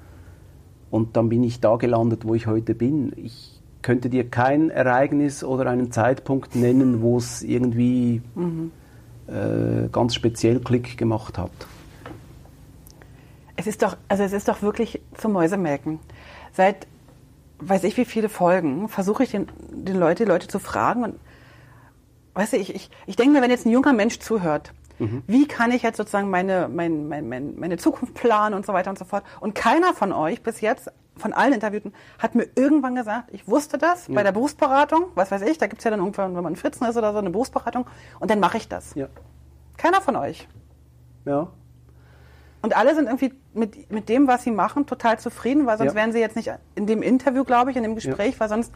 Und dann bin ich da gelandet, wo ich heute bin. Ich könnte dir kein Ereignis oder einen Zeitpunkt nennen, wo es irgendwie mhm. äh, ganz speziell Klick gemacht hat. Es ist doch, also es ist doch wirklich zum Mäusemelken. Seit weiß ich wie viele Folgen versuche ich den, den Leute, die Leute zu fragen und weißt du, ich, ich, ich denke mir, wenn jetzt ein junger Mensch zuhört, mhm. wie kann ich jetzt sozusagen meine, mein, mein, mein, meine Zukunft planen und so weiter und so fort. Und keiner von euch bis jetzt, von allen Interviewten, hat mir irgendwann gesagt, ich wusste das ja. bei der Berufsberatung, was weiß ich, da gibt es ja dann irgendwann, wenn man Fritzen ist oder so, eine Berufsberatung, und dann mache ich das. Ja. Keiner von euch. Ja. Und alle sind irgendwie mit, mit dem, was sie machen, total zufrieden, weil sonst ja. wären sie jetzt nicht in dem Interview, glaube ich, in dem Gespräch, ja. weil sonst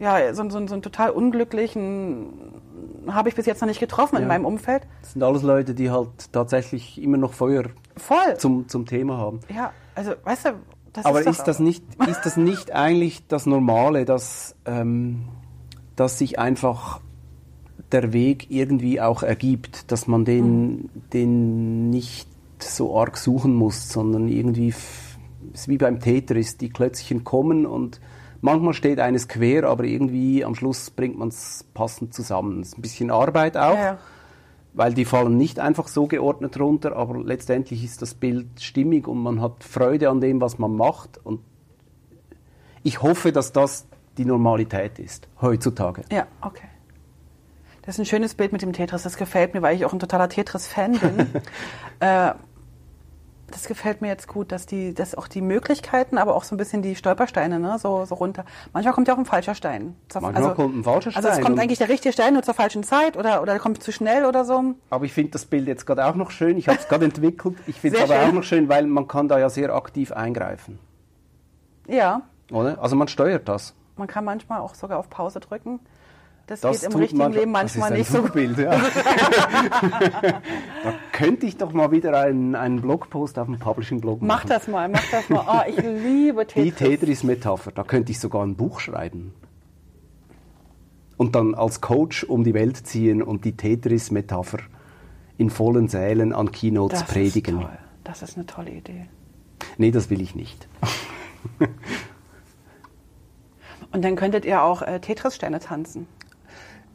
ja, so, so, so einen total unglücklichen habe ich bis jetzt noch nicht getroffen ja. in meinem Umfeld. Das sind alles Leute, die halt tatsächlich immer noch Feuer Voll. Zum, zum Thema haben. Ja, also weißt du, das Aber ist, ist das nicht ist das nicht eigentlich das Normale, dass, ähm, dass sich einfach der Weg irgendwie auch ergibt, dass man den, mhm. den nicht so arg suchen muss, sondern irgendwie, wie beim Tetris, die Klötzchen kommen und Manchmal steht eines quer, aber irgendwie am Schluss bringt man es passend zusammen. Es ist ein bisschen Arbeit auch, Ja, ja. weil die fallen nicht einfach so geordnet runter, aber letztendlich ist das Bild stimmig und man hat Freude an dem, was man macht. Und ich hoffe, dass das die Normalität ist heutzutage. Ja, okay. Das ist ein schönes Bild mit dem Tetris. Das gefällt mir, weil ich auch ein totaler Tetris-Fan bin. äh, das gefällt mir jetzt gut, dass die, dass auch die Möglichkeiten, aber auch so ein bisschen die Stolpersteine, ne, so, so runter. Manchmal kommt ja auch ein falscher Stein. Zur- Manchmal kommt ein falscher Also es Stein kommt eigentlich der richtige Stein nur zur falschen Zeit oder, oder der kommt zu schnell oder so. Aber ich finde das Bild jetzt gerade auch noch schön. Ich habe es gerade entwickelt. Ich finde es aber schön. auch noch schön, weil man kann da ja sehr aktiv eingreifen. Ja, Oder? Also man steuert das. man kann manchmal auch sogar auf Pause drücken. Das, Das geht im richtigen man- Leben das ist manchmal ein nicht so super Bild, ja. da könnte ich doch mal wieder einen, einen Blogpost auf dem Publishing-Blog Mach machen. das mal, mach das mal. Oh, ich liebe Die Tetris. Tetris-Metapher, da könnte ich sogar ein Buch schreiben. Und dann als Coach um die Welt ziehen und die Tetris-Metapher in vollen Sälen an Keynotes das predigen. Ist toll. Das ist eine tolle Idee. Nee, das will ich nicht. Und dann könntet ihr auch äh, Tetris-Steine tanzen.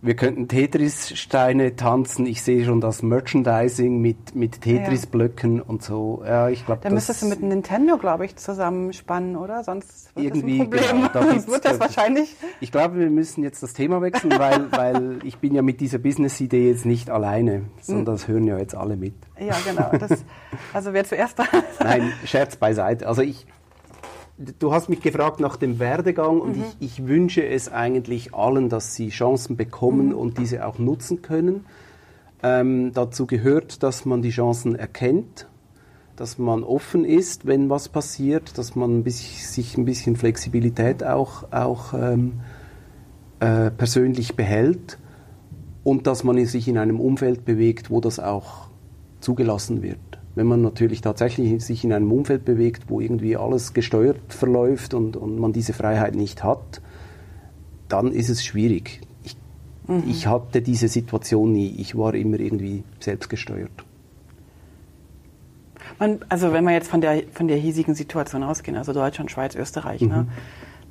Wir könnten Tetris-Steine tanzen. Ich sehe schon das Merchandising mit, mit Tetris-Blöcken und so. Ja, ich glaube, Dann müsstest du mit Nintendo, glaube ich, zusammenspannen, oder? Sonst wird Irgendwie, das ein Problem. genau, Sonst wird das da- wahrscheinlich. Ich glaube, wir müssen jetzt das Thema wechseln, weil, weil ich bin ja mit dieser Business-Idee jetzt nicht alleine, sondern das hören ja jetzt alle mit. Ja, genau. Das, also wer zuerst da Nein, Scherz beiseite. Also ich, du hast mich gefragt nach dem Werdegang und ich, ich wünsche es eigentlich allen, dass sie Chancen bekommen und diese auch nutzen können. Ähm, dazu gehört, dass man die Chancen erkennt, dass man offen ist, wenn was passiert, dass man ein bisschen, sich ein bisschen Flexibilität auch, auch ähm, äh, persönlich behält und dass man sich in einem Umfeld bewegt, wo das auch zugelassen wird. Wenn man natürlich tatsächlich sich in einem Umfeld bewegt, wo irgendwie alles gesteuert verläuft und, und man diese Freiheit nicht hat, dann ist es schwierig. Ich, ich hatte diese Situation nie. Ich war immer irgendwie selbstgesteuert. Man, also wenn wir jetzt von der, von der hiesigen Situation ausgehen, also Deutschland, Schweiz, Österreich, ne,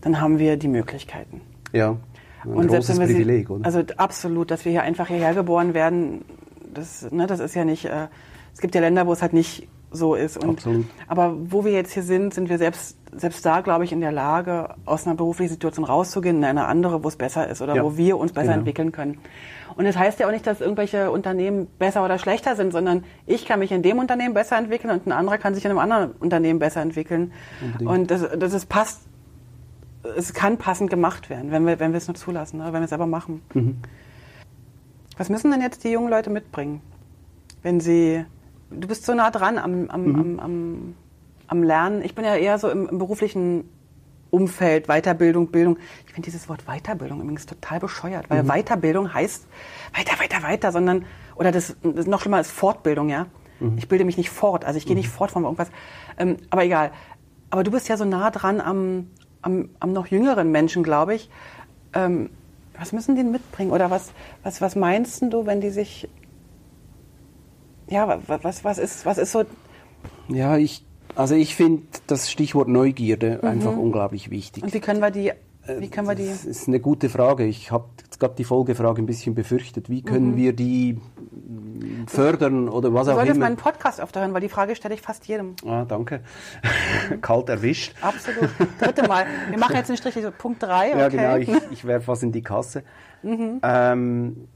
dann haben wir die Möglichkeiten. Ja, ein großes wenn wir Privileg, oder? Also absolut, dass wir hier einfach hierher geboren werden, das, ne, das ist ja nicht, äh, es gibt ja Länder, wo es halt nicht so ist. Und, Absolut. Aber wo wir jetzt hier sind, sind wir selbst, selbst da, glaube ich, in der Lage, aus einer beruflichen Situation rauszugehen in eine andere, wo es besser ist oder Ja, wo wir uns besser genau. entwickeln können. Und das heißt ja auch nicht, dass irgendwelche Unternehmen besser oder schlechter sind, sondern ich kann mich in dem Unternehmen besser entwickeln und ein anderer kann sich in einem anderen Unternehmen besser entwickeln. Unbedingt. Und das, das ist passt, es kann passend gemacht werden, wenn wir, wenn wir es nur zulassen, ne? wenn wir es aber machen. Mhm. Was müssen denn jetzt die jungen Leute mitbringen, wenn sie, du bist so nah dran am, am, Mhm. am, am, Lernen. Ich bin ja eher so im, im beruflichen Umfeld, Weiterbildung, Bildung. Ich finde dieses Wort Weiterbildung übrigens total bescheuert, Mhm. weil Weiterbildung heißt weiter, weiter, weiter, sondern, oder das, das noch schlimmer ist Fortbildung, ja. Mhm. Ich bilde mich nicht fort, also ich gehe nicht fort von irgendwas. Ähm, aber egal. Aber du bist ja so nah dran am, am, am noch jüngeren Menschen, glaube ich. Ähm, was müssen die denn mitbringen? Oder was, was, was meinst du, wenn die sich. Ja, wa- wa- was, was, ist, was ist so. Ja, ich, also ich finde das Stichwort Neugierde einfach unglaublich wichtig. Und wie können wir die. Wie können wir die. Das ist eine gute Frage. Ich habe gerade die Folgefrage ein bisschen befürchtet. Wie können Mhm. wir die fördern oder was Du auch solltest immer? meinen Podcast öfter hören, weil die Frage stelle ich fast jedem. Ah, danke. Kalt erwischt. Absolut. Dritte Mal. Wir machen jetzt einen Strich, so Punkt 3. Okay. Ja, genau. Ich, ich werfe was in die Kasse. Mhm. Ähm,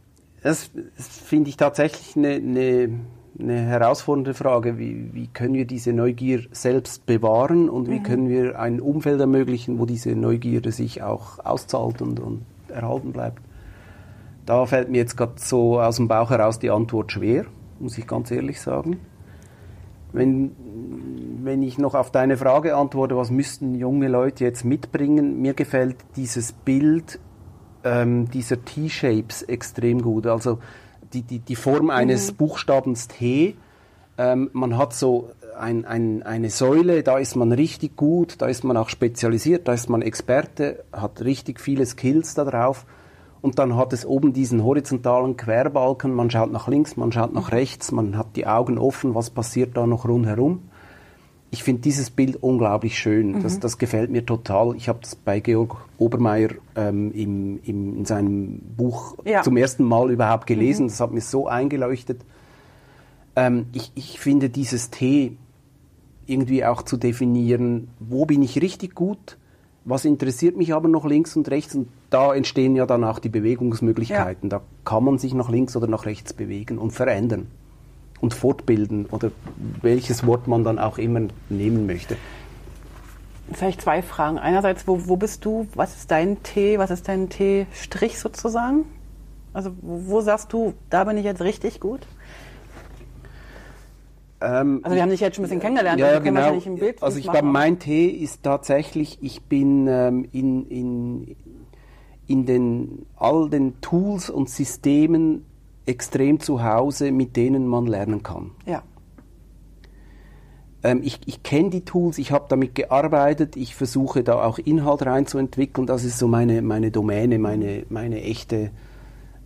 das, das finde ich tatsächlich eine, eine, eine herausfordernde Frage. Wie, wie können wir diese Neugier selbst bewahren und Mhm. wie können wir ein Umfeld ermöglichen, wo diese Neugierde sich auch auszahlt und, und erhalten bleibt? Da fällt mir jetzt gerade so aus dem Bauch heraus die Antwort schwer, muss ich ganz ehrlich sagen. Wenn, wenn ich noch auf deine Frage antworte, was müssten junge Leute jetzt mitbringen, mir gefällt dieses Bild ähm, dieser T-Shapes extrem gut. Also die, die, die Form eines Buchstabens T. Ähm, man hat so ein, ein, eine Säule, da ist man richtig gut, da ist man auch spezialisiert, da ist man Experte, hat richtig viele Skills da drauf. Und dann hat es oben diesen horizontalen Querbalken, man schaut nach links, man schaut nach rechts, man hat die Augen offen, was passiert da noch rundherum. Ich finde dieses Bild unglaublich schön. Mhm. Das, das gefällt mir total. Ich habe das bei Georg Obermeier ähm, im, im, in seinem Buch ja. zum ersten Mal überhaupt gelesen. Mhm. Das hat mir so eingeleuchtet. Ähm, ich, ich finde dieses T irgendwie auch zu definieren, wo bin ich richtig gut, was interessiert mich aber noch links und rechts und da entstehen ja dann auch die Bewegungsmöglichkeiten. Ja. Da kann man sich nach links oder nach rechts bewegen und verändern und fortbilden oder welches Wort man dann auch immer nehmen möchte. Vielleicht zwei Fragen. Einerseits, wo, wo bist du? Was ist dein T? Was ist dein T-Strich sozusagen? Also wo, wo sagst du, da bin ich jetzt richtig gut? Ähm, also wir haben dich jetzt schon ein bisschen kennengelernt. Ja, also genau. also ich glaube, mein T ist tatsächlich, ich bin ähm, in, in, in den, all den Tools und Systemen extrem zu Hause, mit denen man lernen kann. Ja. Ähm, ich ich kenne die Tools, ich habe damit gearbeitet, ich versuche da auch Inhalt reinzuentwickeln. Das ist so meine, meine Domäne, meine, meine echte,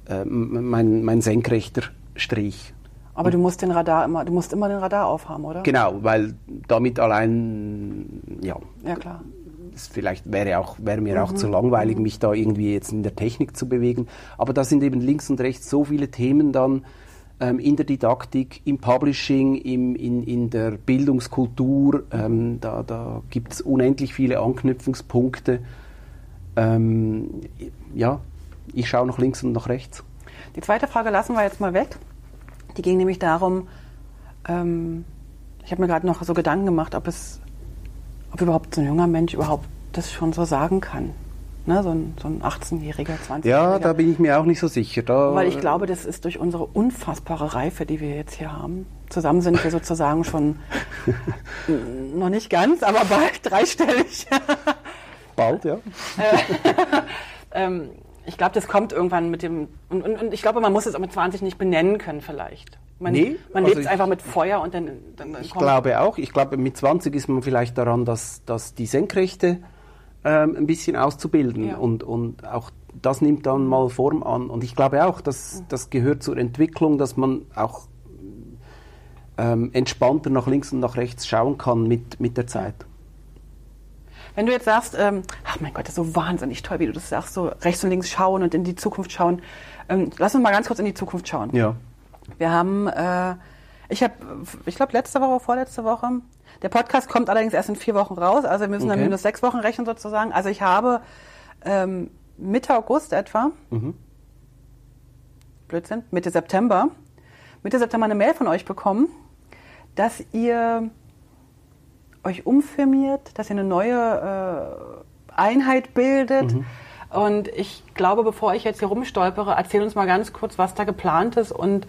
äh, mein, mein senkrechter Strich. Aber du musst den Radar immer, du musst immer den Radar aufhaben, oder? Genau, weil damit allein, ja. Ja, klar es vielleicht wäre, auch, wäre mir mhm. auch zu langweilig, mich da irgendwie jetzt in der Technik zu bewegen. Aber da sind eben links und rechts so viele Themen dann ähm, in der Didaktik, im Publishing, im, in, in der Bildungskultur. Ähm, da da gibt es unendlich viele Anknüpfungspunkte. Ähm, ja, ich schaue nach links und nach rechts. Die zweite Frage lassen wir jetzt mal weg. Die ging nämlich darum, ähm, ich habe mir gerade noch so Gedanken gemacht, ob es ob überhaupt so ein junger Mensch überhaupt das schon so sagen kann. Ne, so ein, so ein 18-Jähriger, 20-Jähriger. Ja, da bin ich mir auch nicht so sicher. Da Weil ich glaube, das ist durch unsere unfassbare Reife, die wir jetzt hier haben. Zusammen sind wir sozusagen schon noch nicht ganz, aber bald dreistellig. bald, ja. ähm, ich glaube, das kommt irgendwann mit dem. Und, und, und ich glaube, man muss es auch mit 20 nicht benennen können, vielleicht. Man, nee, man also lebt einfach mit Feuer und dann. dann, dann ich glaube auch. Ich glaube, mit 20 ist man vielleicht daran, dass, dass die Senkrechte ähm, ein bisschen auszubilden ja. und, und auch das nimmt dann mal Form an. Und ich glaube auch, dass das gehört zur Entwicklung, dass man auch ähm, entspannter nach links und nach rechts schauen kann mit, mit der Zeit. Wenn du jetzt sagst, ähm, ach mein Gott, das ist so wahnsinnig toll, wie du das sagst, so rechts und links schauen und in die Zukunft schauen. Ähm, lass uns mal ganz kurz in die Zukunft schauen. Ja. Wir haben, äh, ich habe, ich glaube letzte Woche, vorletzte Woche, der Podcast kommt allerdings erst in vier Wochen raus, also wir müssen okay. dann minus sechs Wochen rechnen sozusagen. Also ich habe ähm, Mitte August etwa, mhm. Blödsinn, Mitte September, Mitte September eine Mail von euch bekommen, dass ihr euch umfirmiert, dass ihr eine neue äh, Einheit bildet. Mhm. Und ich glaube, bevor ich jetzt hier rumstolpere, erzähl uns mal ganz kurz, was da geplant ist und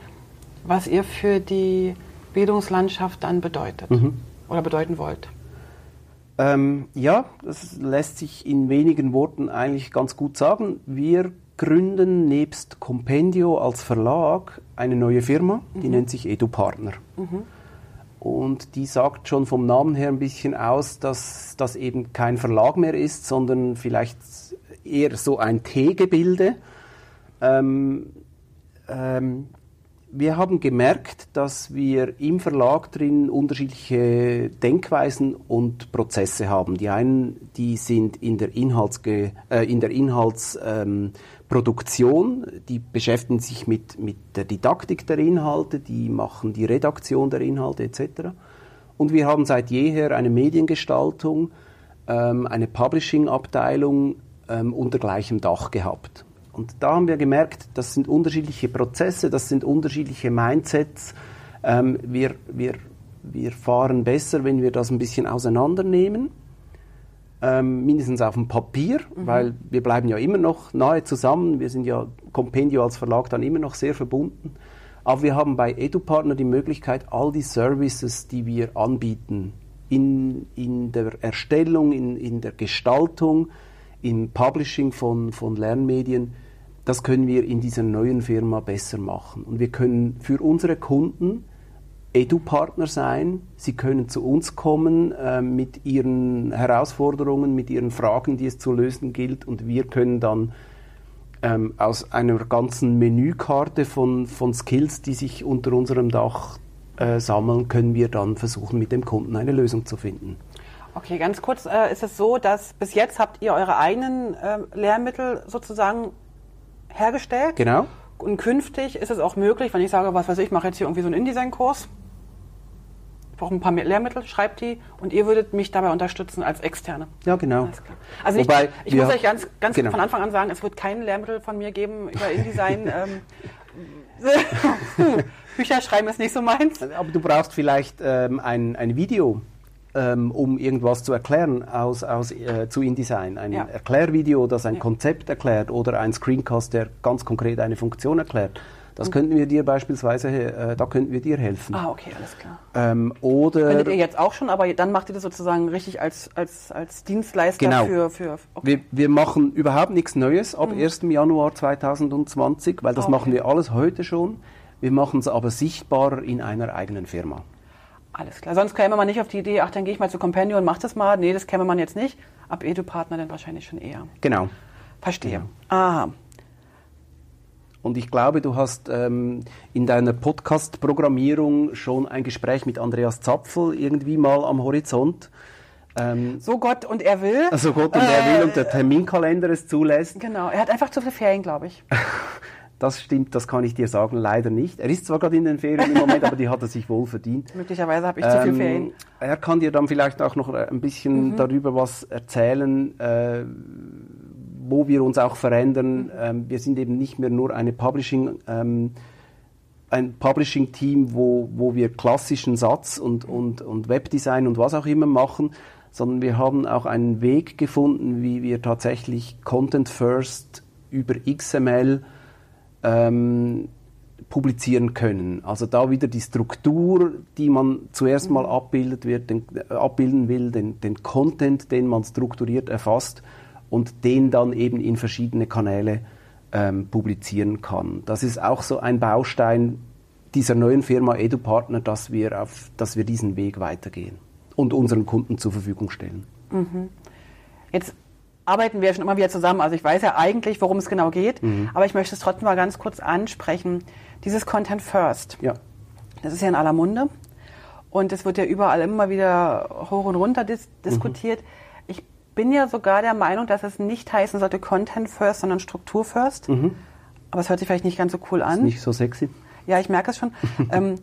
was ihr für die Bildungslandschaft dann bedeutet mhm. oder bedeuten wollt. Ähm, ja, das lässt sich in wenigen Worten eigentlich ganz gut sagen. Wir gründen nebst Compendio als Verlag eine neue Firma, die mhm. nennt sich EduPartner. Mhm. Und die sagt schon vom Namen her ein bisschen aus, dass das eben kein Verlag mehr ist, sondern vielleicht eher so ein T-Gebilde. Ähm, ähm, wir haben gemerkt, dass wir im Verlag drin unterschiedliche Denkweisen und Prozesse haben. Die einen, die sind in der, Inhaltsge äh, in der Inhaltsproduktion, ähm, die beschäftigen sich mit, mit der Didaktik der Inhalte, die machen die Redaktion der Inhalte etc. Und wir haben seit jeher eine Mediengestaltung, ähm, eine Publishing-Abteilung ähm, unter gleichem Dach gehabt. Und da haben wir gemerkt, das sind unterschiedliche Prozesse, das sind unterschiedliche Mindsets. Ähm, wir, wir, wir fahren besser, wenn wir das ein bisschen auseinandernehmen. Ähm, mindestens auf dem Papier, mhm. weil wir bleiben ja immer noch nahe zusammen. Wir sind ja Compendio als Verlag dann immer noch sehr verbunden. Aber wir haben bei EduPartner die Möglichkeit, all die Services, die wir anbieten, in, in der Erstellung, in, in der Gestaltung, im Publishing von, von Lernmedien, das können wir in dieser neuen Firma besser machen. Und wir können für unsere Kunden Edu-Partner sein. Sie können zu uns kommen äh, mit ihren Herausforderungen, mit ihren Fragen, die es zu lösen gilt. Und wir können dann ähm, aus einer ganzen Menükarte von, von Skills, die sich unter unserem Dach äh, sammeln, können wir dann versuchen, mit dem Kunden eine Lösung zu finden. Okay, ganz kurz äh, ist es so, dass bis jetzt habt ihr eure eigenen äh, Lehrmittel sozusagen hergestellt. Genau. Und künftig ist es auch möglich, wenn ich sage, was weiß ich, mache jetzt hier irgendwie so einen InDesign-Kurs, ich brauche ein paar Lehrmittel, schreibt die und ihr würdet mich dabei unterstützen als Externe. Ja, genau. Also nicht, Wobei, ich muss euch ganz, ganz genau. von Anfang an sagen, es wird kein Lehrmittel von mir geben über InDesign. ähm, Bücher schreiben ist nicht so meins. Aber du brauchst vielleicht ähm, ein, ein Video ähm, um irgendwas zu erklären aus, aus, äh, zu InDesign. Ein ja. Erklärvideo, das ein ja. Konzept erklärt oder ein Screencast, der ganz konkret eine Funktion erklärt. Das mhm. könnten wir dir beispielsweise, äh, da könnten wir dir helfen. Ah, okay, alles klar. Ähm, oder Könntet ihr jetzt auch schon, aber dann macht ihr das sozusagen richtig als, als, als Dienstleister genau. für... für okay. wir, wir machen überhaupt nichts Neues ab mhm. 1. Januar 2020, weil das ah, okay. machen wir alles heute schon. Wir machen es aber sichtbarer in einer eigenen Firma. Alles klar. Sonst käme man nicht auf die Idee, ach, dann gehe ich mal zu Compendium und mach das mal. Nee, das käme man jetzt nicht. Ab Edu-Partner dann wahrscheinlich schon eher. Genau. Verstehe. Genau. Aha. Und ich glaube, du hast ähm, in deiner Podcast-Programmierung schon ein Gespräch mit Andreas Zapfel irgendwie mal am Horizont. Ähm, so Gott und er will. So Gott und äh, er will und der Terminkalender es zulässt. Genau, er hat einfach zu viele Ferien, glaube ich. Das stimmt, das kann ich dir sagen, leider nicht. Er ist zwar gerade in den Ferien im Moment, aber die hat er sich wohl verdient. Möglicherweise habe ich zu viel ähm, Ferien. Er kann dir dann vielleicht auch noch ein bisschen mhm. darüber was erzählen, äh, wo wir uns auch verändern. Mhm. Ähm, wir sind eben nicht mehr nur eine Publishing, ähm, ein Publishing-Team, wo, wo wir klassischen Satz und, und, und Webdesign und was auch immer machen, sondern wir haben auch einen Weg gefunden, wie wir tatsächlich Content First über XML ähm, publizieren können. Also da wieder die Struktur, die man zuerst mal abbildet wird, den, äh, abbilden will, den, den Content, den man strukturiert erfasst und den dann eben in verschiedene Kanäle ähm, publizieren kann. Das ist auch so ein Baustein dieser neuen Firma EduPartner, dass wir, auf, dass wir diesen Weg weitergehen und unseren Kunden zur Verfügung stellen. Mhm. Jetzt arbeiten wir schon immer wieder zusammen. Also ich weiß ja eigentlich, worum es genau geht, mhm. aber ich möchte es trotzdem mal ganz kurz ansprechen. Dieses Content First. Ja. Das ist ja in aller Munde und es wird ja überall immer wieder hoch und runter dis diskutiert. Mhm. Ich bin ja sogar der Meinung, dass es nicht heißen sollte Content First, sondern Struktur First. Mhm. Aber es hört sich vielleicht nicht ganz so cool an. Ist nicht so sexy. Ja, ich merke es schon. ähm,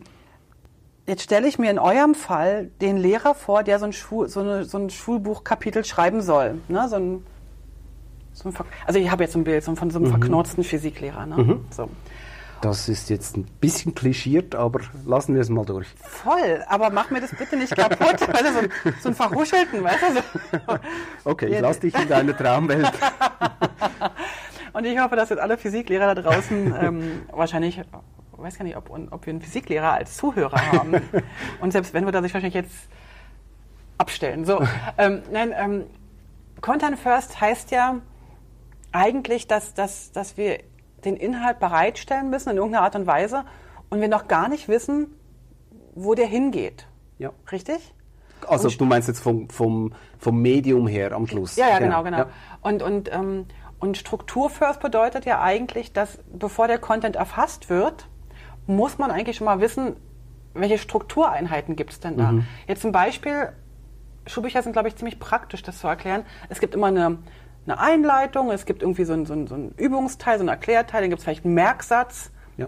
Jetzt stelle ich mir in eurem Fall den Lehrer vor, der so ein, Schul, so eine, so ein Schulbuchkapitel schreiben soll. Ne? So ein so also ich habe jetzt ein Bild so von so einem mhm. verknorzten Physiklehrer. Ne? Mhm. So. Das ist jetzt ein bisschen klischiert, aber lassen wir es mal durch. Voll, aber mach mir das bitte nicht kaputt. also so, ein, so ein Verhuschelten, weißt du? okay, ich lass dich in deine Traumwelt. Und ich hoffe, dass jetzt alle Physiklehrer da draußen ähm, wahrscheinlich, ich weiß gar nicht, ob, ob wir einen Physiklehrer als Zuhörer haben. Und selbst wenn wir da sich wahrscheinlich jetzt abstellen. So, ähm, nein, ähm, Content First heißt ja, eigentlich, dass, dass, dass wir den Inhalt bereitstellen müssen in irgendeiner Art und Weise und wir noch gar nicht wissen, wo der hingeht. Ja. Richtig? Also und, du meinst jetzt vom, vom, vom Medium her am Schluss. Ja, ja, genau, genau. genau. Ja. Und, und, ähm, und Struktur First bedeutet ja eigentlich, dass bevor der Content erfasst wird, muss man eigentlich schon mal wissen, welche Struktureinheiten gibt es denn da. Mhm. Jetzt zum Beispiel, Schulbücher sind, glaube ich, ziemlich praktisch, das zu erklären. Es gibt immer eine, eine Einleitung, es gibt irgendwie so einen, so so ein Übungsteil, so einen Erklärteil, dann gibt es vielleicht einen Merksatz. Ja.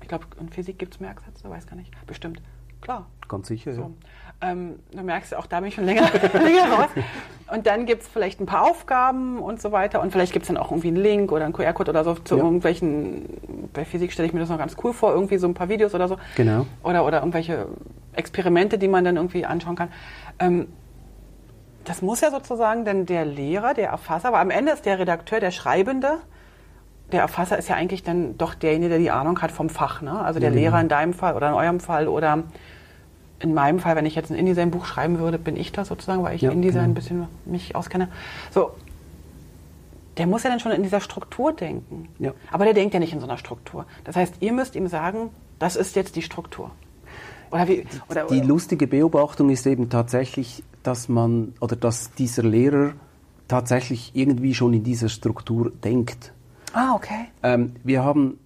Ich glaube, in Physik gibt es Merksätze, weiß gar nicht. Bestimmt. Klar. Ganz sicher, so. ja. Ähm, du merkst ja auch, da bin ich schon länger, länger raus. Und dann gibt es vielleicht ein paar Aufgaben und so weiter. Und vielleicht gibt es dann auch irgendwie einen Link oder einen QR-Code oder so zu ja. irgendwelchen, bei Physik stelle ich mir das noch ganz cool vor, irgendwie so ein paar Videos oder so. Genau. Oder, oder irgendwelche Experimente, die man dann irgendwie anschauen kann. Ähm, das muss ja sozusagen dann der Lehrer, der Erfasser, aber am Ende ist der Redakteur, der Schreibende. Der Erfasser ist ja eigentlich dann doch derjenige, der die Ahnung hat vom Fach. Ne? Also der mhm. Lehrer in deinem Fall oder in eurem Fall oder in meinem Fall, wenn ich jetzt ein InDesign-Buch schreiben würde, bin ich das sozusagen, weil ich ja, InDesign genau. ein bisschen mich auskenne. So, der muss ja dann schon in dieser Struktur denken. Ja. Aber der denkt ja nicht in so einer Struktur. Das heißt, ihr müsst ihm sagen, das ist jetzt die Struktur. Oder wie, oder, die oder? lustige Beobachtung ist eben tatsächlich, dass man oder dass dieser Lehrer tatsächlich irgendwie schon in dieser Struktur denkt. Ah, okay. Ähm, wir haben,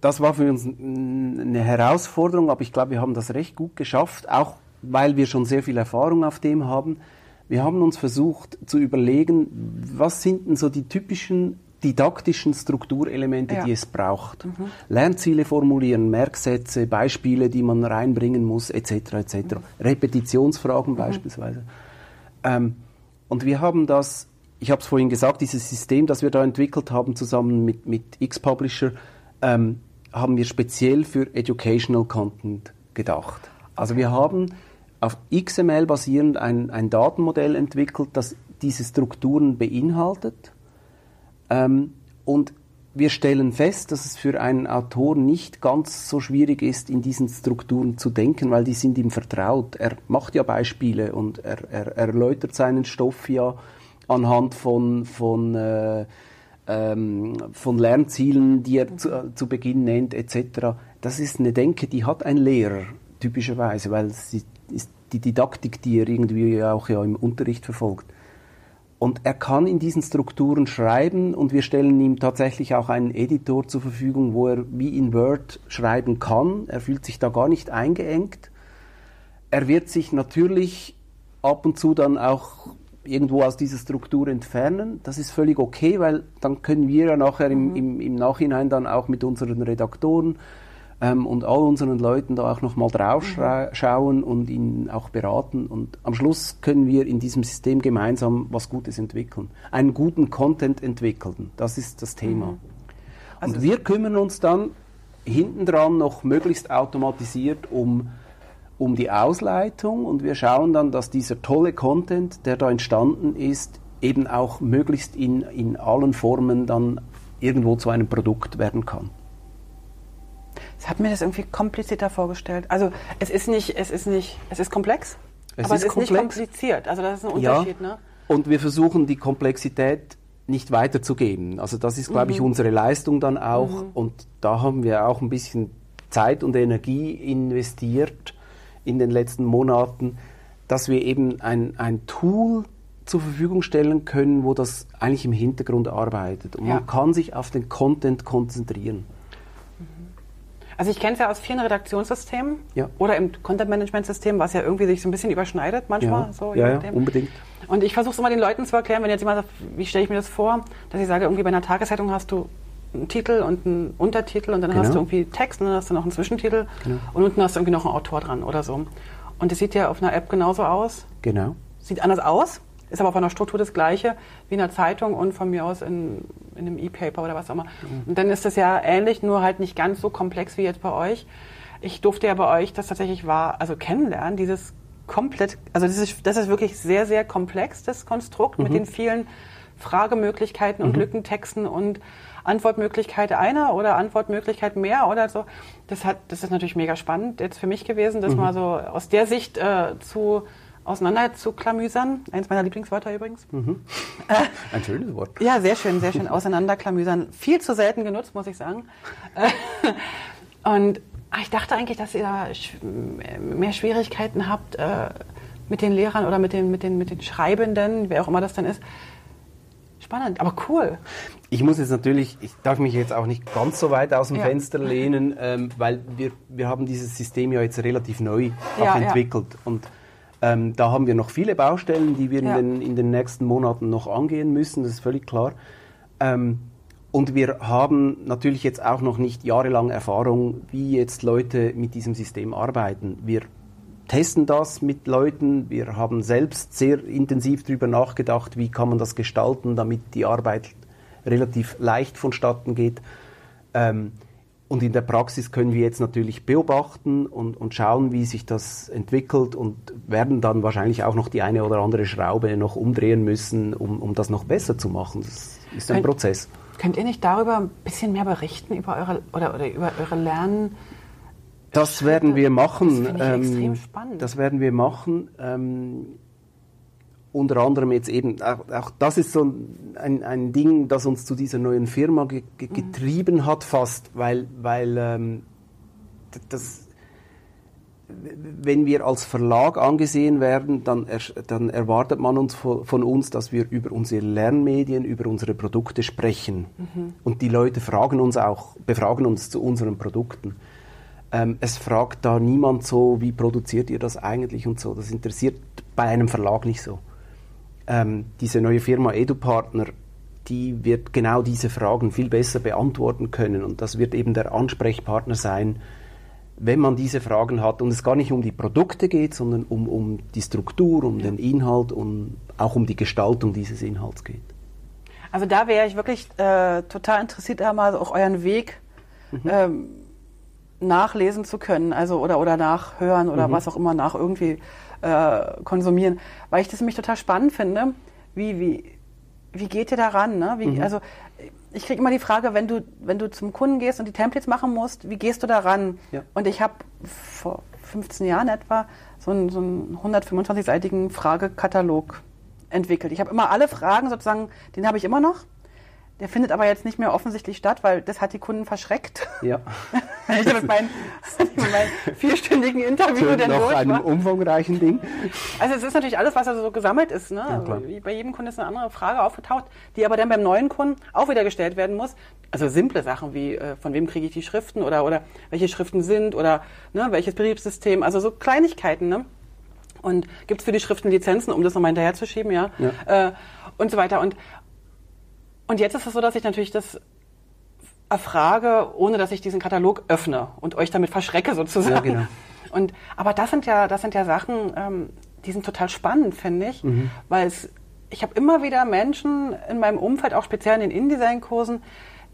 das war für uns eine Herausforderung, aber ich glaube, wir haben das recht gut geschafft, auch weil wir schon sehr viel Erfahrung auf dem haben. Wir haben uns versucht zu überlegen, was sind denn so die typischen didaktischen Strukturelemente, ja. die es braucht. Mhm. Lernziele formulieren, Merksätze, Beispiele, die man reinbringen muss, etc. etc. Mhm. Repetitionsfragen mhm. beispielsweise. Ähm, und wir haben das, ich habe es vorhin gesagt, dieses System, das wir da entwickelt haben zusammen mit, mit X-Publisher, ähm, haben wir speziell für Educational Content gedacht. Also wir haben auf XML basierend ein, ein Datenmodell entwickelt, das diese Strukturen beinhaltet ähm, und wir stellen fest, dass es für einen Autor nicht ganz so schwierig ist, in diesen Strukturen zu denken, weil die sind ihm vertraut. Er macht ja Beispiele und er, er, er erläutert seinen Stoff ja anhand von, von, äh, ähm, von Lernzielen, die er zu, äh, zu Beginn nennt, etc. Das ist eine Denke, die hat ein Lehrer typischerweise, weil sie ist die Didaktik, die er irgendwie auch ja im Unterricht verfolgt. Und er kann in diesen Strukturen schreiben und wir stellen ihm tatsächlich auch einen Editor zur Verfügung, wo er wie in Word schreiben kann. Er fühlt sich da gar nicht eingeengt. Er wird sich natürlich ab und zu dann auch irgendwo aus dieser Struktur entfernen. Das ist völlig okay, weil dann können wir ja nachher im, mhm. im, im Nachhinein dann auch mit unseren Redaktoren ähm, und all unseren Leuten da auch nochmal drauf mhm. schauen und ihnen auch beraten. Und am Schluss können wir in diesem System gemeinsam was Gutes entwickeln. Einen guten Content entwickeln. Das ist das Thema. Mhm. Also und wir kümmern uns dann hinten dran noch möglichst automatisiert um um die Ausleitung und wir schauen dann, dass dieser tolle Content, der da entstanden ist, eben auch möglichst in, in allen Formen dann irgendwo zu einem Produkt werden kann. Ich habe mir das irgendwie komplizierter vorgestellt. Also es ist nicht, es ist nicht, es ist komplex, es aber ist es ist komplex. nicht kompliziert. Also das ist ein Unterschied, ja. ne? Und wir versuchen die Komplexität nicht weiterzugeben. Also das ist, glaube mhm. ich, unsere Leistung dann auch. Mhm. Und da haben wir auch ein bisschen Zeit und Energie investiert in den letzten Monaten, dass wir eben ein, ein Tool zur Verfügung stellen können, wo das eigentlich im Hintergrund arbeitet. Und ja. man kann sich auf den Content konzentrieren. Also ich kenne es ja aus vielen Redaktionssystemen ja. oder im Content-Management-System, was ja irgendwie sich so ein bisschen überschneidet manchmal. Ja, so, ja, ja unbedingt. Und ich versuche es immer den Leuten zu erklären, wenn jetzt jemand sagt, wie stelle ich mir das vor, dass ich sage, irgendwie bei einer Tageszeitung hast du einen Titel und einen Untertitel und dann genau. hast du irgendwie Text und dann hast du noch einen Zwischentitel genau. und unten hast du irgendwie noch einen Autor dran oder so. Und das sieht ja auf einer App genauso aus. Genau. Sieht anders aus, ist aber von der Struktur das gleiche wie in einer Zeitung und von mir aus in, in einem E-Paper oder was auch immer. Mhm. Und dann ist das ja ähnlich, nur halt nicht ganz so komplex wie jetzt bei euch. Ich durfte ja bei euch das tatsächlich war, also kennenlernen, dieses komplett, also das ist, das ist wirklich sehr, sehr komplex, das Konstrukt mhm. mit den vielen Fragemöglichkeiten und mhm. Lückentexten und Antwortmöglichkeit einer oder Antwortmöglichkeit mehr oder so. Das hat, das ist natürlich mega spannend jetzt für mich gewesen, das mhm. mal so aus der Sicht äh, zu auseinander zu klamüsern. Eins meiner Lieblingswörter übrigens. Mhm. Äh, Ein schönes Wort. Ja, sehr schön, sehr schön. Auseinanderklamüsern. Viel zu selten genutzt, muss ich sagen. Äh, und ah, ich dachte eigentlich, dass ihr mehr Schwierigkeiten habt äh, mit den Lehrern oder mit den, mit, den, mit den Schreibenden, wer auch immer das dann ist. Spannend, aber cool. Ich muss jetzt natürlich, ich darf mich jetzt auch nicht ganz so weit aus dem ja. Fenster lehnen, ähm, weil wir, wir haben dieses System ja jetzt relativ neu ja, entwickelt. Ja. Und ähm, da haben wir noch viele Baustellen, die wir ja. in, den, in, den, nächsten Monaten noch angehen müssen, das ist völlig klar. Ähm, und wir haben natürlich jetzt auch noch nicht jahrelang Erfahrung, wie jetzt Leute mit diesem System arbeiten. Wir testen das mit Leuten, wir haben selbst sehr intensiv darüber nachgedacht, wie kann man das gestalten, damit die Arbeit relativ leicht vonstatten geht. Ähm, und in der Praxis können wir jetzt natürlich beobachten und, und schauen, wie sich das entwickelt und werden dann wahrscheinlich auch noch die eine oder andere Schraube noch umdrehen müssen, um, um das noch besser zu machen. Das ist ein Könnt, Prozess. Könnt ihr nicht darüber ein bisschen mehr berichten, über eure, oder, oder über eure Lernen? Das werden wir machen. Das, ähm, extrem spannend. das werden wir machen. Ähm, unter anderem jetzt eben, auch, auch das ist so ein, ein Ding, das uns zu dieser neuen Firma ge ge mhm. getrieben hat fast, weil, weil ähm, das, wenn wir als Verlag angesehen werden, dann, er, dann erwartet man uns von, von, uns, dass wir über unsere Lernmedien, über unsere Produkte sprechen. Mhm. Und die Leute fragen uns auch, befragen uns zu unseren Produkten. Ähm, es fragt da niemand so, wie produziert ihr das eigentlich und so. Das interessiert bei einem Verlag nicht so. Ähm, diese neue Firma EduPartner, die wird genau diese Fragen viel besser beantworten können und das wird eben der Ansprechpartner sein, wenn man diese Fragen hat und es gar nicht um die Produkte geht, sondern um, um die Struktur, um ja. den Inhalt und auch um die Gestaltung dieses Inhalts geht. Also da wäre ich wirklich äh, total interessiert, einmal auch euren Weg mhm. ähm, nachlesen zu können, also oder oder nachhören oder mhm. was auch immer nach irgendwie äh, konsumieren, weil ich das nämlich total spannend finde. Wie wie wie geht ihr daran? Ne? Wie, mhm. Also ich kriege immer die Frage, wenn du, wenn du zum Kunden gehst und die Templates machen musst, wie gehst du daran? Ja. Und ich habe vor 15 Jahren etwa so einen, so einen 125-seitigen Fragekatalog entwickelt. Ich habe immer alle Fragen sozusagen, den habe ich immer noch. Der findet aber jetzt nicht mehr offensichtlich statt, weil das hat die Kunden verschreckt. Ja. ich mit meinem, mein vierstündigen Interview Schön dann noch durch einem war. umfangreichen Ding. Also es ist natürlich alles, was also so gesammelt ist. Ne? Ja, also bei jedem Kunden ist eine andere Frage aufgetaucht, die aber dann beim neuen Kunden auch wieder gestellt werden muss. Also simple Sachen wie, äh, von wem kriege ich die Schriften oder, oder welche Schriften sind oder ne, welches Betriebssystem. Also so Kleinigkeiten. Ne? Und gibt es für die Schriften Lizenzen, um das nochmal hinterherzuschieben, ja? ja. Äh, und so weiter. Und, und jetzt ist es so, dass ich natürlich das erfrage, ohne dass ich diesen Katalog öffne und euch damit verschrecke sozusagen. Ja, genau. Und, aber das sind ja, das sind ja Sachen, ähm, die sind total spannend, finde ich, mhm. weil es, ich habe immer wieder Menschen in meinem Umfeld, auch speziell in den InDesign-Kursen,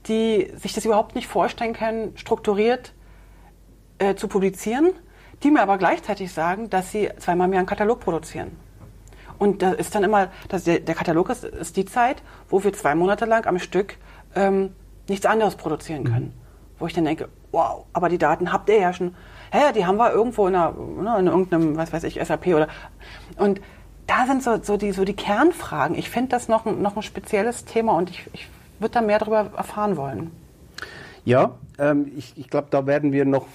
die sich das überhaupt nicht vorstellen können, strukturiert äh, zu publizieren, die mir aber gleichzeitig sagen, dass sie zweimal im Jahr einen Katalog produzieren. Und da ist dann immer, dass der, der Katalog ist, ist die Zeit, wo wir zwei Monate lang am Stück ähm, nichts anderes produzieren können. Mhm. Wo ich dann denke, wow, aber die Daten habt ihr ja schon. Hä, die haben wir irgendwo in, einer, ne, in irgendeinem, was weiß ich, SAP oder. Und da sind so, so, die, so die Kernfragen. Ich finde das noch ein, noch ein spezielles Thema und ich, ich würde da mehr darüber erfahren wollen. Ja, ähm, ich, ich glaube, da werden wir noch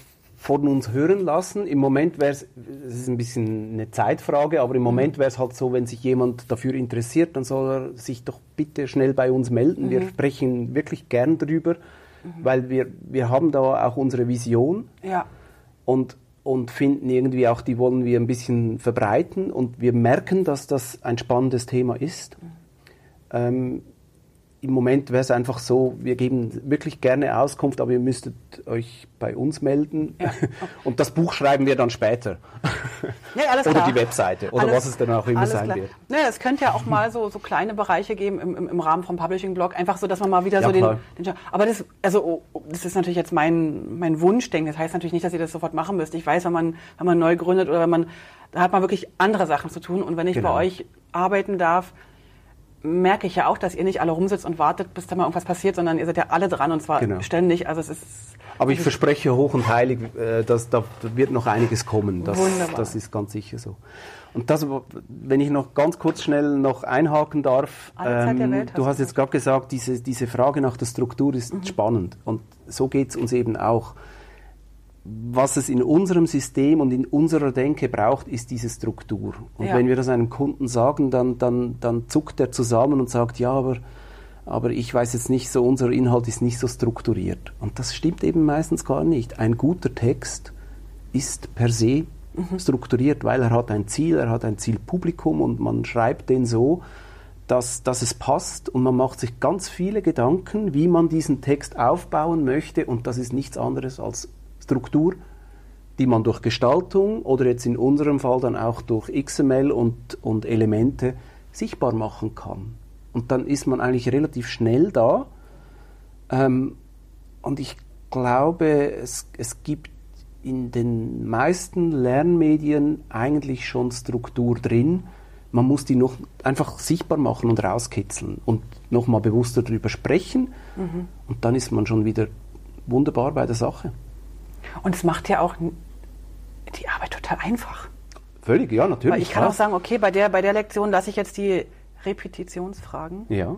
von uns hören lassen. Im Moment wäre es, es ist ein bisschen eine Zeitfrage, aber im mhm. Moment wäre es halt so, wenn sich jemand dafür interessiert, dann soll er sich doch bitte schnell bei uns melden. Mhm. Wir sprechen wirklich gern drüber, mhm. weil wir, wir haben da auch unsere Vision ja. und, und finden irgendwie auch, die wollen wir ein bisschen verbreiten und wir merken, dass das ein spannendes Thema ist. Mhm. Ähm, im Moment wäre es einfach so, wir geben wirklich gerne Auskunft, aber ihr müsstet euch bei uns melden. Ja, okay. Und das Buch schreiben wir dann später. Ja, oder klar. die Webseite oder alles, was es dann auch immer sein klar. wird. Ja, es könnte ja auch mal so, so kleine Bereiche geben im, im, im Rahmen vom Publishing-Blog, einfach so, dass man mal wieder ja, so den, den, Aber das, also, oh, oh, das ist natürlich jetzt mein, mein Wunschdenken. Das heißt natürlich nicht, dass ihr das sofort machen müsst. Ich weiß, wenn man, wenn man neu gründet oder wenn man, da hat man wirklich andere Sachen zu tun. Und wenn ich genau. bei euch arbeiten darf, merke ich ja auch, dass ihr nicht alle rumsitzt und wartet, bis da mal irgendwas passiert, sondern ihr seid ja alle dran und zwar genau. ständig. Also es ist. Aber ich verspreche hoch und heilig, äh, dass da wird noch einiges kommen. Das, Wunderbar. das ist ganz sicher so. Und das, wenn ich noch ganz kurz schnell noch einhaken darf, ähm, Welt, du hast jetzt gerade gesagt, diese, diese Frage nach der Struktur ist mhm. spannend. Und so geht es uns eben auch was es in unserem System und in unserer Denke braucht, ist diese Struktur. Und ja. wenn wir das einem Kunden sagen, dann, dann, dann zuckt er zusammen und sagt, ja, aber, aber ich weiß jetzt nicht so, unser Inhalt ist nicht so strukturiert. Und das stimmt eben meistens gar nicht. Ein guter Text ist per se mhm. strukturiert, weil er hat ein Ziel, er hat ein Zielpublikum und man schreibt den so, dass, dass es passt und man macht sich ganz viele Gedanken, wie man diesen Text aufbauen möchte und das ist nichts anderes als Struktur, die man durch Gestaltung oder jetzt in unserem Fall dann auch durch XML und, und Elemente sichtbar machen kann. Und dann ist man eigentlich relativ schnell da. Ähm, und ich glaube, es, es gibt in den meisten Lernmedien eigentlich schon Struktur drin. Man muss die noch einfach sichtbar machen und rauskitzeln und nochmal bewusster darüber sprechen. Mhm. Und dann ist man schon wieder wunderbar bei der Sache. Und es macht ja auch die Arbeit total einfach. Völlig, ja, natürlich. Weil ich kann auch sagen, okay, bei der, bei der Lektion lasse ich jetzt die Repetitionsfragen ja.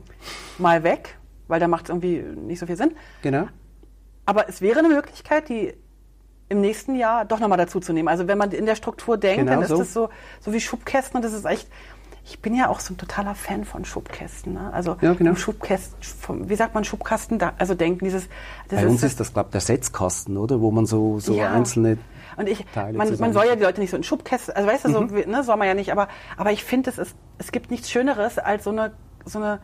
mal weg, weil da macht es irgendwie nicht so viel Sinn. Genau. Aber es wäre eine Möglichkeit, die im nächsten Jahr doch nochmal dazu zu nehmen. Also wenn man in der Struktur denkt, Genau dann ist so. das so, so wie Schubkästen und das ist echt, ich bin ja auch so ein totaler Fan von Schubkästen. Ne? Also Ja, genau. Schubkästen, vom, wie sagt man Schubkasten, da, also denken, dieses, das Bei uns ist das, glaube ich, der Setzkasten, oder? Wo man so, so Ja. einzelne Und ich, Teile man, man soll ja die Leute nicht so in Schubkästen, also weißt du, Mhm. so, wie- ne, soll man ja nicht, aber, aber ich finde, es, ist- es gibt nichts Schöneres als so eine, so eine,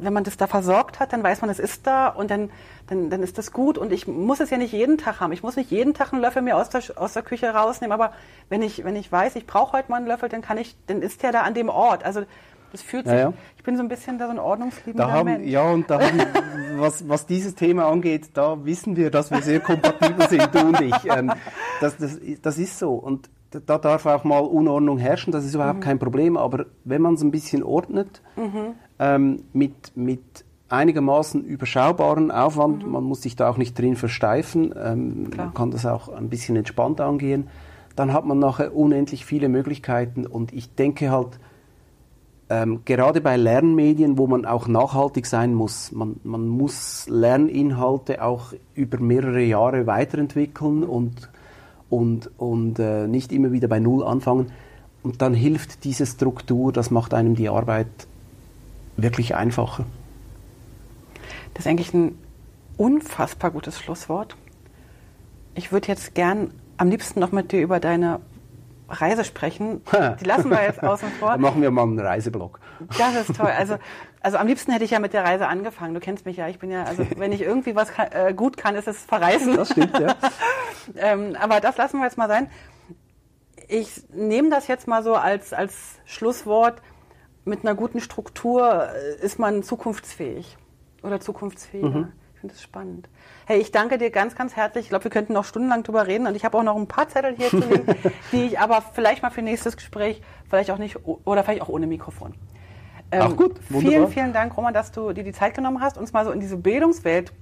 wenn man das da versorgt hat, dann weiß man, es ist da und dann, dann, dann ist das gut und ich muss es ja nicht jeden Tag haben. Ich muss nicht jeden Tag einen Löffel mir aus der, aus der Küche rausnehmen, aber wenn ich, wenn ich weiß, ich brauche heute mal einen Löffel, dann kann ich, dann ist der da an dem Ort. Also das fühlt sich, Ja, ja. ich bin so ein bisschen da so ein ordnungsliebender Da haben, Mensch. ja, und da haben, was, was dieses Thema angeht, da wissen wir, dass wir sehr kompatibel sind, du und ich. Ähm, das, das, das ist so. Und da darf auch mal Unordnung herrschen, das ist überhaupt kein Problem. Aber wenn man es ein bisschen ordnet, ähm, mit, mit einigermaßen überschaubaren Aufwand, man muss sich da auch nicht drin versteifen, ähm, man kann das auch ein bisschen entspannt angehen, dann hat man nachher unendlich viele Möglichkeiten. Und ich denke halt, ähm, gerade bei Lernmedien, wo man auch nachhaltig sein muss. Man, man muss Lerninhalte auch über mehrere Jahre weiterentwickeln und, und, und äh, nicht immer wieder bei Null anfangen. Und dann hilft diese Struktur, das macht einem die Arbeit wirklich einfacher. Das ist eigentlich ein unfassbar gutes Schlusswort. Ich würde jetzt gern am liebsten noch mit dir über deine Reise sprechen. Die lassen wir jetzt außen vor. Dann machen wir mal einen Reiseblog. Das ist toll. Also, also am liebsten hätte ich ja mit der Reise angefangen. Du kennst mich ja. Ich bin ja, also wenn ich irgendwie was kann, äh, gut kann, ist es verreisen. Das stimmt, ja. ähm, aber das lassen wir jetzt mal sein. Ich nehme das jetzt mal so als, als Schlusswort. Mit einer guten Struktur äh, ist man zukunftsfähig oder zukunftsfähiger. Mhm. Ich finde das spannend. Hey, ich danke dir ganz, ganz herzlich. Ich glaube, wir könnten noch stundenlang drüber reden und ich habe auch noch ein paar Zettel hier zu liegen, die ich aber vielleicht mal für nächstes Gespräch, vielleicht auch nicht, oder vielleicht auch ohne Mikrofon. Ähm, Ach gut, Vielen, wunderbar. vielen Dank, Roman, dass du dir die Zeit genommen hast, uns mal so in diese Bildungswelt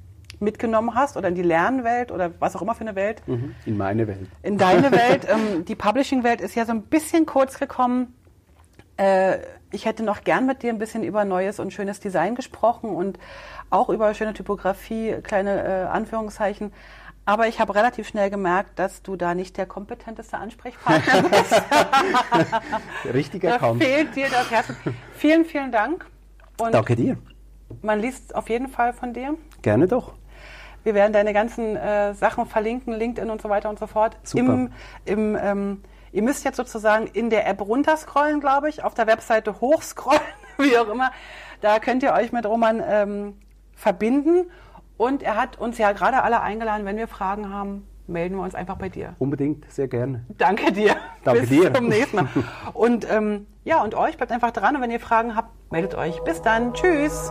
mitgenommen hast oder in die Lernwelt oder was auch immer für eine Welt Mhm. In meine Welt. in deine Welt. Ähm, die Publishing-Welt ist ja so ein bisschen kurz gekommen. Äh, ich hätte noch gern mit dir ein bisschen über neues und schönes Design gesprochen und auch über schöne Typografie, kleine äh, Anführungszeichen. Aber ich habe relativ schnell gemerkt, dass du da nicht der kompetenteste Ansprechpartner bist. Richtig da erkannt. fehlt dir das Herz. Vielen, vielen Dank. Und Danke dir. man liest auf jeden Fall von dir. Gerne doch. Wir werden deine ganzen äh, Sachen verlinken, LinkedIn und so weiter und so fort. Super. Im, im, ähm, ihr müsst jetzt sozusagen in der App runterscrollen, glaube ich, auf der Webseite hochscrollen, wie auch immer. Da könnt ihr euch mit Roman ähm, verbinden. Und er hat uns ja gerade alle eingeladen, wenn wir Fragen haben, melden wir uns einfach bei dir. Unbedingt, sehr gerne. Danke dir. Danke Bis dir. zum nächsten Mal. Und ähm, ja, und euch bleibt einfach dran. Und wenn ihr Fragen habt, meldet euch. Bis dann. Tschüss.